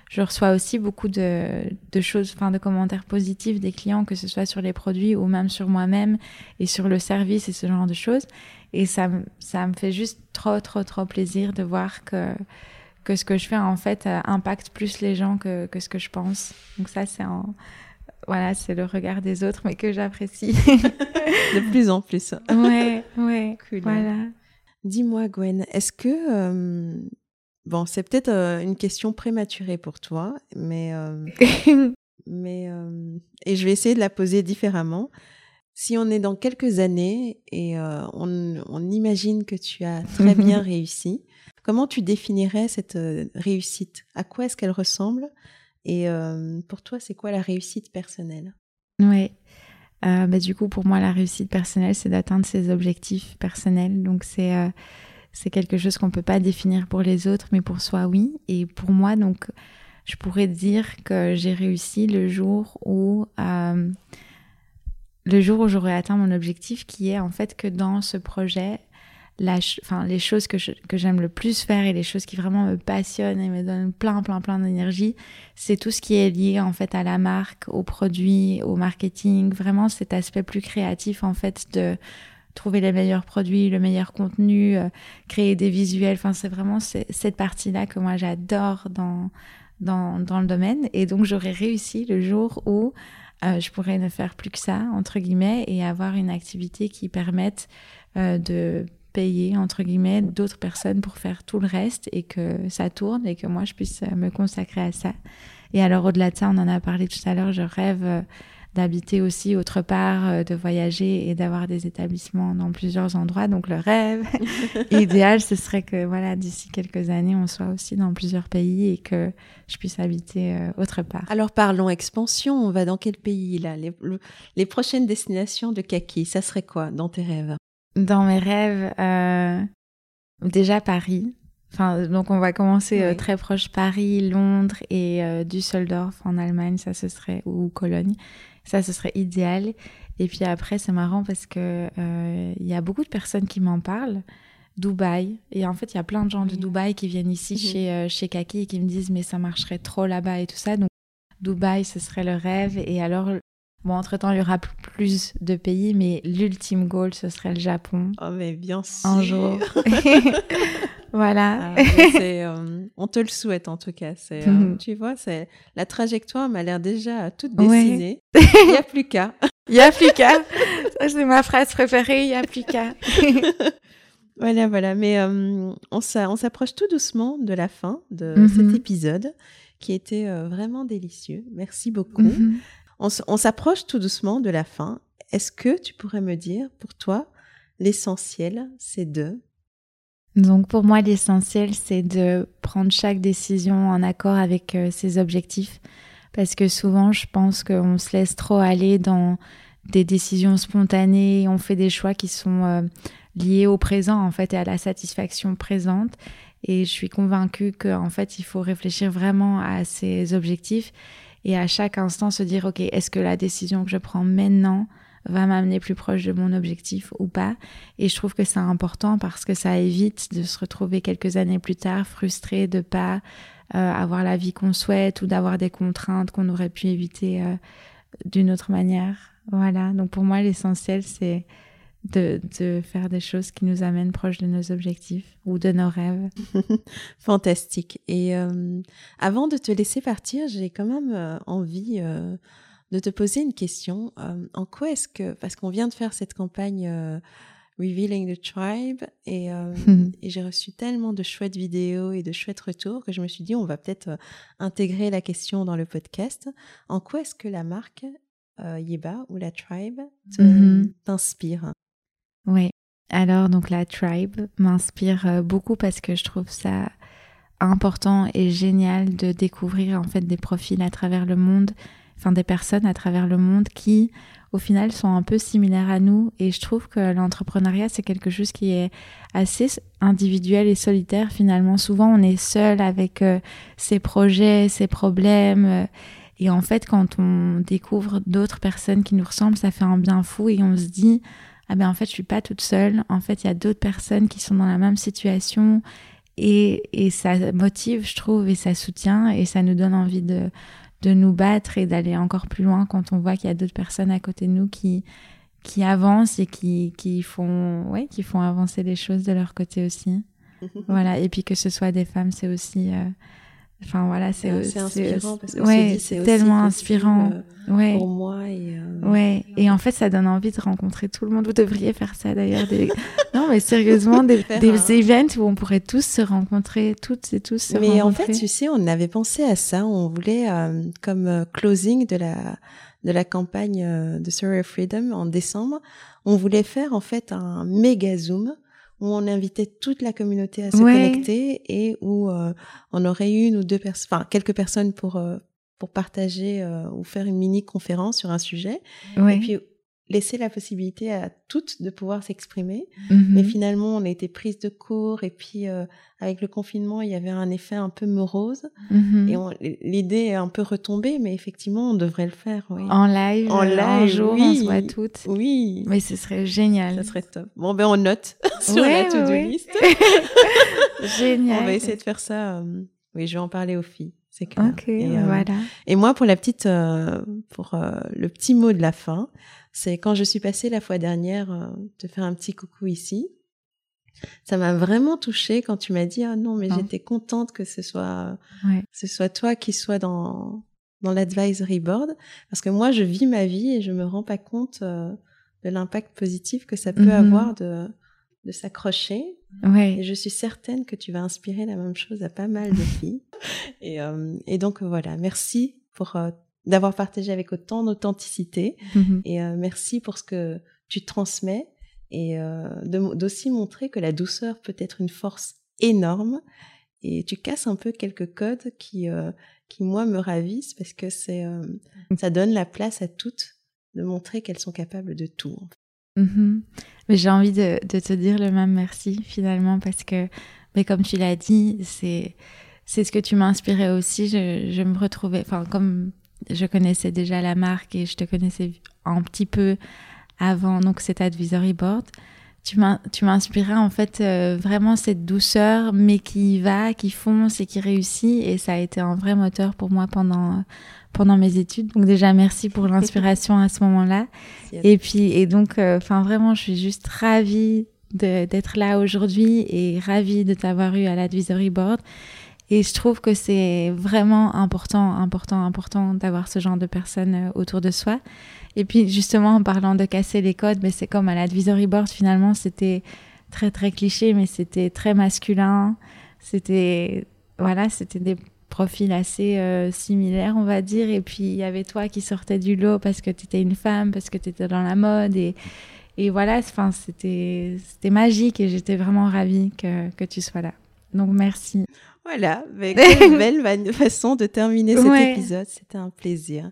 B: je reçois aussi beaucoup de, de choses, enfin de commentaires positifs des clients, que ce soit sur les produits ou même sur moi-même et sur le service et ce genre de choses. Et ça, ça me fait juste trop trop trop plaisir de voir que que ce que je fais en fait euh, impacte plus les gens que, que ce que je pense. Donc ça c'est un voilà, c'est le regard des autres mais que j'apprécie *laughs*
A: de plus en plus.
B: Ouais, ouais. *laughs* Cool. Voilà.
A: Dis-moi Gwen, est-ce que euh, bon, c'est peut-être euh, une question prématurée pour toi, mais *laughs* mais et je vais essayer de la poser différemment. Si on est dans quelques années et on, on imagine que tu as très bien réussi, Comment tu définirais cette euh, réussite? À quoi est-ce qu'elle ressemble? Et euh, pour toi, c'est quoi la réussite personnelle?
B: Oui. Euh, bah, du coup, pour moi, la réussite personnelle, c'est d'atteindre ses objectifs personnels. Donc, c'est quelque chose qu'on ne peut pas définir pour les autres, mais pour soi, oui. Et pour moi, donc, je pourrais dire que j'ai réussi le jour où le jour où j'aurai atteint mon objectif, qui est en fait que dans ce projet, les choses que, j'aime le plus faire et les choses qui vraiment me passionnent et me donnent plein, plein, plein d'énergie, c'est tout ce qui est lié en fait à la marque, aux produits, au marketing, vraiment cet aspect plus créatif en fait de trouver les meilleurs produits, le meilleur contenu, euh, créer des visuels. Enfin, c'est vraiment cette partie-là que moi j'adore dans, dans, dans, le domaine. Et donc, j'aurais réussi le jour où euh, je pourrais ne faire plus que ça, entre guillemets, et avoir une activité qui permette euh, de payer, entre guillemets, d'autres personnes pour faire tout le reste et que ça tourne et que moi, je puisse me consacrer à ça. Et alors, au-delà de ça, on en a parlé tout à l'heure, je rêve euh, d'habiter aussi autre part, euh, de voyager et d'avoir des établissements dans plusieurs endroits. Donc le rêve *laughs* idéal, ce serait que voilà, d'ici quelques années, on soit aussi dans plusieurs pays et que je puisse habiter euh, autre part.
A: Alors parlons expansion, on va dans quel pays là? Les, les, prochaines destinations de Kaki, ça serait quoi dans tes rêves?
B: Dans mes rêves, euh, déjà Paris. Enfin, donc on va commencer très proche Paris, Londres et Düsseldorf en Allemagne, ça ce serait ou Cologne. Ça, ce serait idéal. Et puis après, c'est marrant parce que euh, il y a beaucoup de personnes qui m'en parlent. Dubaï. Et en fait, il y a plein de gens de Dubaï qui viennent ici mhm. chez, euh, chez Kaki et qui me disent mais ça marcherait trop là-bas et tout ça. Donc Dubaï, ce serait le rêve. Et alors, bon, entre-temps, il y aura plus de pays, mais l'ultime goal, ce serait le Japon.
A: Oh, mais bien sûr.
B: Un jour. *laughs* *laughs* Voilà.
A: Ah, euh, on te le souhaite en tout cas. C'est, euh, mhm. tu vois, c'est la trajectoire m'a l'air déjà toute dessinée. *laughs* Il n'y a plus qu'à.
B: Il n'y a plus qu'à. Ça, c'est ma phrase préférée. Il n'y a plus qu'à.
A: voilà, voilà. Mais euh, on, s'approche tout doucement de la fin de cet mhm. épisode qui était vraiment délicieux. Merci beaucoup. Mhm. On s'approche tout doucement de la fin. Est-ce que tu pourrais me dire, pour toi, l'essentiel, c'est de?
B: Donc pour moi, l'essentiel, c'est de prendre chaque décision en accord avec euh, ses objectifs. Parce que souvent, je pense qu'on se laisse trop aller dans des décisions spontanées, on fait des choix qui sont euh, liés au présent, en fait, et à la satisfaction présente. Et je suis convaincue qu'en fait, il faut réfléchir vraiment à ses objectifs et à chaque instant se dire, OK, est-ce que la décision que je prends maintenant va m'amener plus proche de mon objectif ou pas? Et je trouve que c'est important parce que ça évite de se retrouver quelques années plus tard frustré de pas euh, avoir la vie qu'on souhaite ou d'avoir des contraintes qu'on aurait pu éviter euh, d'une autre manière. Voilà. Donc pour moi, l'essentiel, c'est de, de, faire des choses qui nous amènent proche de nos objectifs ou de nos rêves. *laughs*
A: Fantastique. Et euh, avant de te laisser partir, j'ai quand même envie de te poser une question. Euh, en quoi est-ce que, parce qu'on vient de faire cette campagne euh, Revealing the Tribe et, euh, *laughs* et j'ai reçu tellement de chouettes vidéos et de chouettes retours que je me suis dit on va peut-être intégrer la question dans le podcast. En quoi est-ce que la marque Yeba ou la Tribe mm-hmm. t'inspire?
B: Oui, alors donc la Tribe m'inspire beaucoup parce que je trouve ça important et génial de découvrir en fait des profils à travers le monde enfin des personnes à travers le monde qui au final sont un peu similaires à nous. Et je trouve que l'entrepreneuriat c'est quelque chose qui est assez individuel et solitaire finalement. Souvent on est seul avec euh, ses projets ses problèmes euh, et en fait quand on découvre d'autres personnes qui nous ressemblent ça fait un bien fou et on se dit ah ben en fait je suis pas toute seule en fait il y a d'autres personnes qui sont dans la même situation et, et ça motive je trouve et ça soutient et ça nous donne envie de de nous battre et d'aller encore plus loin quand on voit qu'il y a d'autres personnes à côté de nous qui, qui avancent et qui, qui, font, ouais, qui font avancer les choses de leur côté aussi. *laughs* voilà. Et puis que ce soit des femmes, c'est aussi. Euh, enfin voilà, c'est
A: inspirant parce que
B: ouais, c'est tellement inspirant.
A: Euh, ouais. Pour moi et.
B: Euh, ouais. Et en fait, ça donne envie de rencontrer tout le monde. Vous devriez faire ça d'ailleurs. Des... *laughs* non, mais sérieusement, *laughs* des, des events où on pourrait tous se rencontrer, toutes et tous se
A: mais en fait, tu sais, on avait pensé à ça. On voulait comme closing de la de la campagne de Surrey Freedom en décembre, on voulait faire en fait un méga zoom où on invitait toute la communauté à se connecter et où euh, on aurait une ou deux personnes, enfin quelques personnes pour euh, pour partager euh, ou faire une mini conférence sur un sujet. Et puis laisser la possibilité à toutes de pouvoir s'exprimer. Mm-hmm. Mais finalement, on a été prise de court et puis euh, avec le confinement, il y avait un effet un peu morose. Mm-hmm. Et l'idée est un peu retombée, mais effectivement, on devrait le faire. Oui.
B: En live, en live, un jour,
A: oui.
B: on se voit toutes.
A: Oui.
B: Mais ce serait génial.
A: Ça serait top. Bon, ben on note *laughs* sur la to-do list. *laughs* *laughs*
B: génial.
A: On va essayer de faire ça. Euh, oui, je vais en parler aux filles. C'est clair.
B: Ok, et, euh, voilà.
A: Et moi, pour la petite, pour le petit mot de la fin, c'est quand je suis passée la fois dernière euh, te faire un petit coucou ici. Ça m'a vraiment touchée quand tu m'as dit ah non mais j'étais contente que ce soit ce soit toi qui soit dans dans l'advisory board parce que moi je vis ma vie et je me rends pas compte euh, de l'impact positif que ça peut mm-hmm. avoir de de s'accrocher.
B: Ouais.
A: Et je suis certaine que tu vas inspirer la même chose à pas mal de *laughs* filles. et, euh, et donc voilà, merci pour d'avoir partagé avec autant d'authenticité. Mhm. Et merci pour ce que tu transmets et d'aussi montrer que la douceur peut être une force énorme. Et tu casses un peu quelques codes qui, qui moi, me ravissent parce que c'est, ça donne la place à toutes de montrer qu'elles sont capables de tout.
B: Mhm. Mais j'ai envie de, te dire le même merci finalement parce que, mais comme tu l'as dit, c'est c'est ce que tu m'as inspiré aussi. Je, me retrouvais, enfin comme je connaissais déjà la marque et je te connaissais un petit peu avant donc cet advisory board, tu m'as tu m'as inspiré en fait euh, vraiment cette douceur mais qui va, qui fonce et qui réussit et ça a été un vrai moteur pour moi pendant pendant mes études. Donc déjà merci pour *laughs* l'inspiration à ce moment-là. Et puis et donc euh, enfin vraiment je suis juste ravie d'être là aujourd'hui et ravie de t'avoir eu à l'advisory board. Et je trouve que c'est vraiment important, important, important d'avoir ce genre de personnes euh, autour de soi. Et puis justement en parlant de casser les codes, mais c'est comme à l'advisory board finalement c'était très très cliché, mais c'était très masculin. C'était voilà, c'était des profil assez euh, similaire, on va dire. Et puis, il y avait toi qui sortais du lot parce que tu étais une femme, parce que tu étais dans la mode. Et, et voilà, enfin, c'était magique et j'étais vraiment ravie que, que, tu sois là. Donc, merci.
A: Voilà, avec une *laughs* belle façon de terminer cet épisode. C'était un plaisir.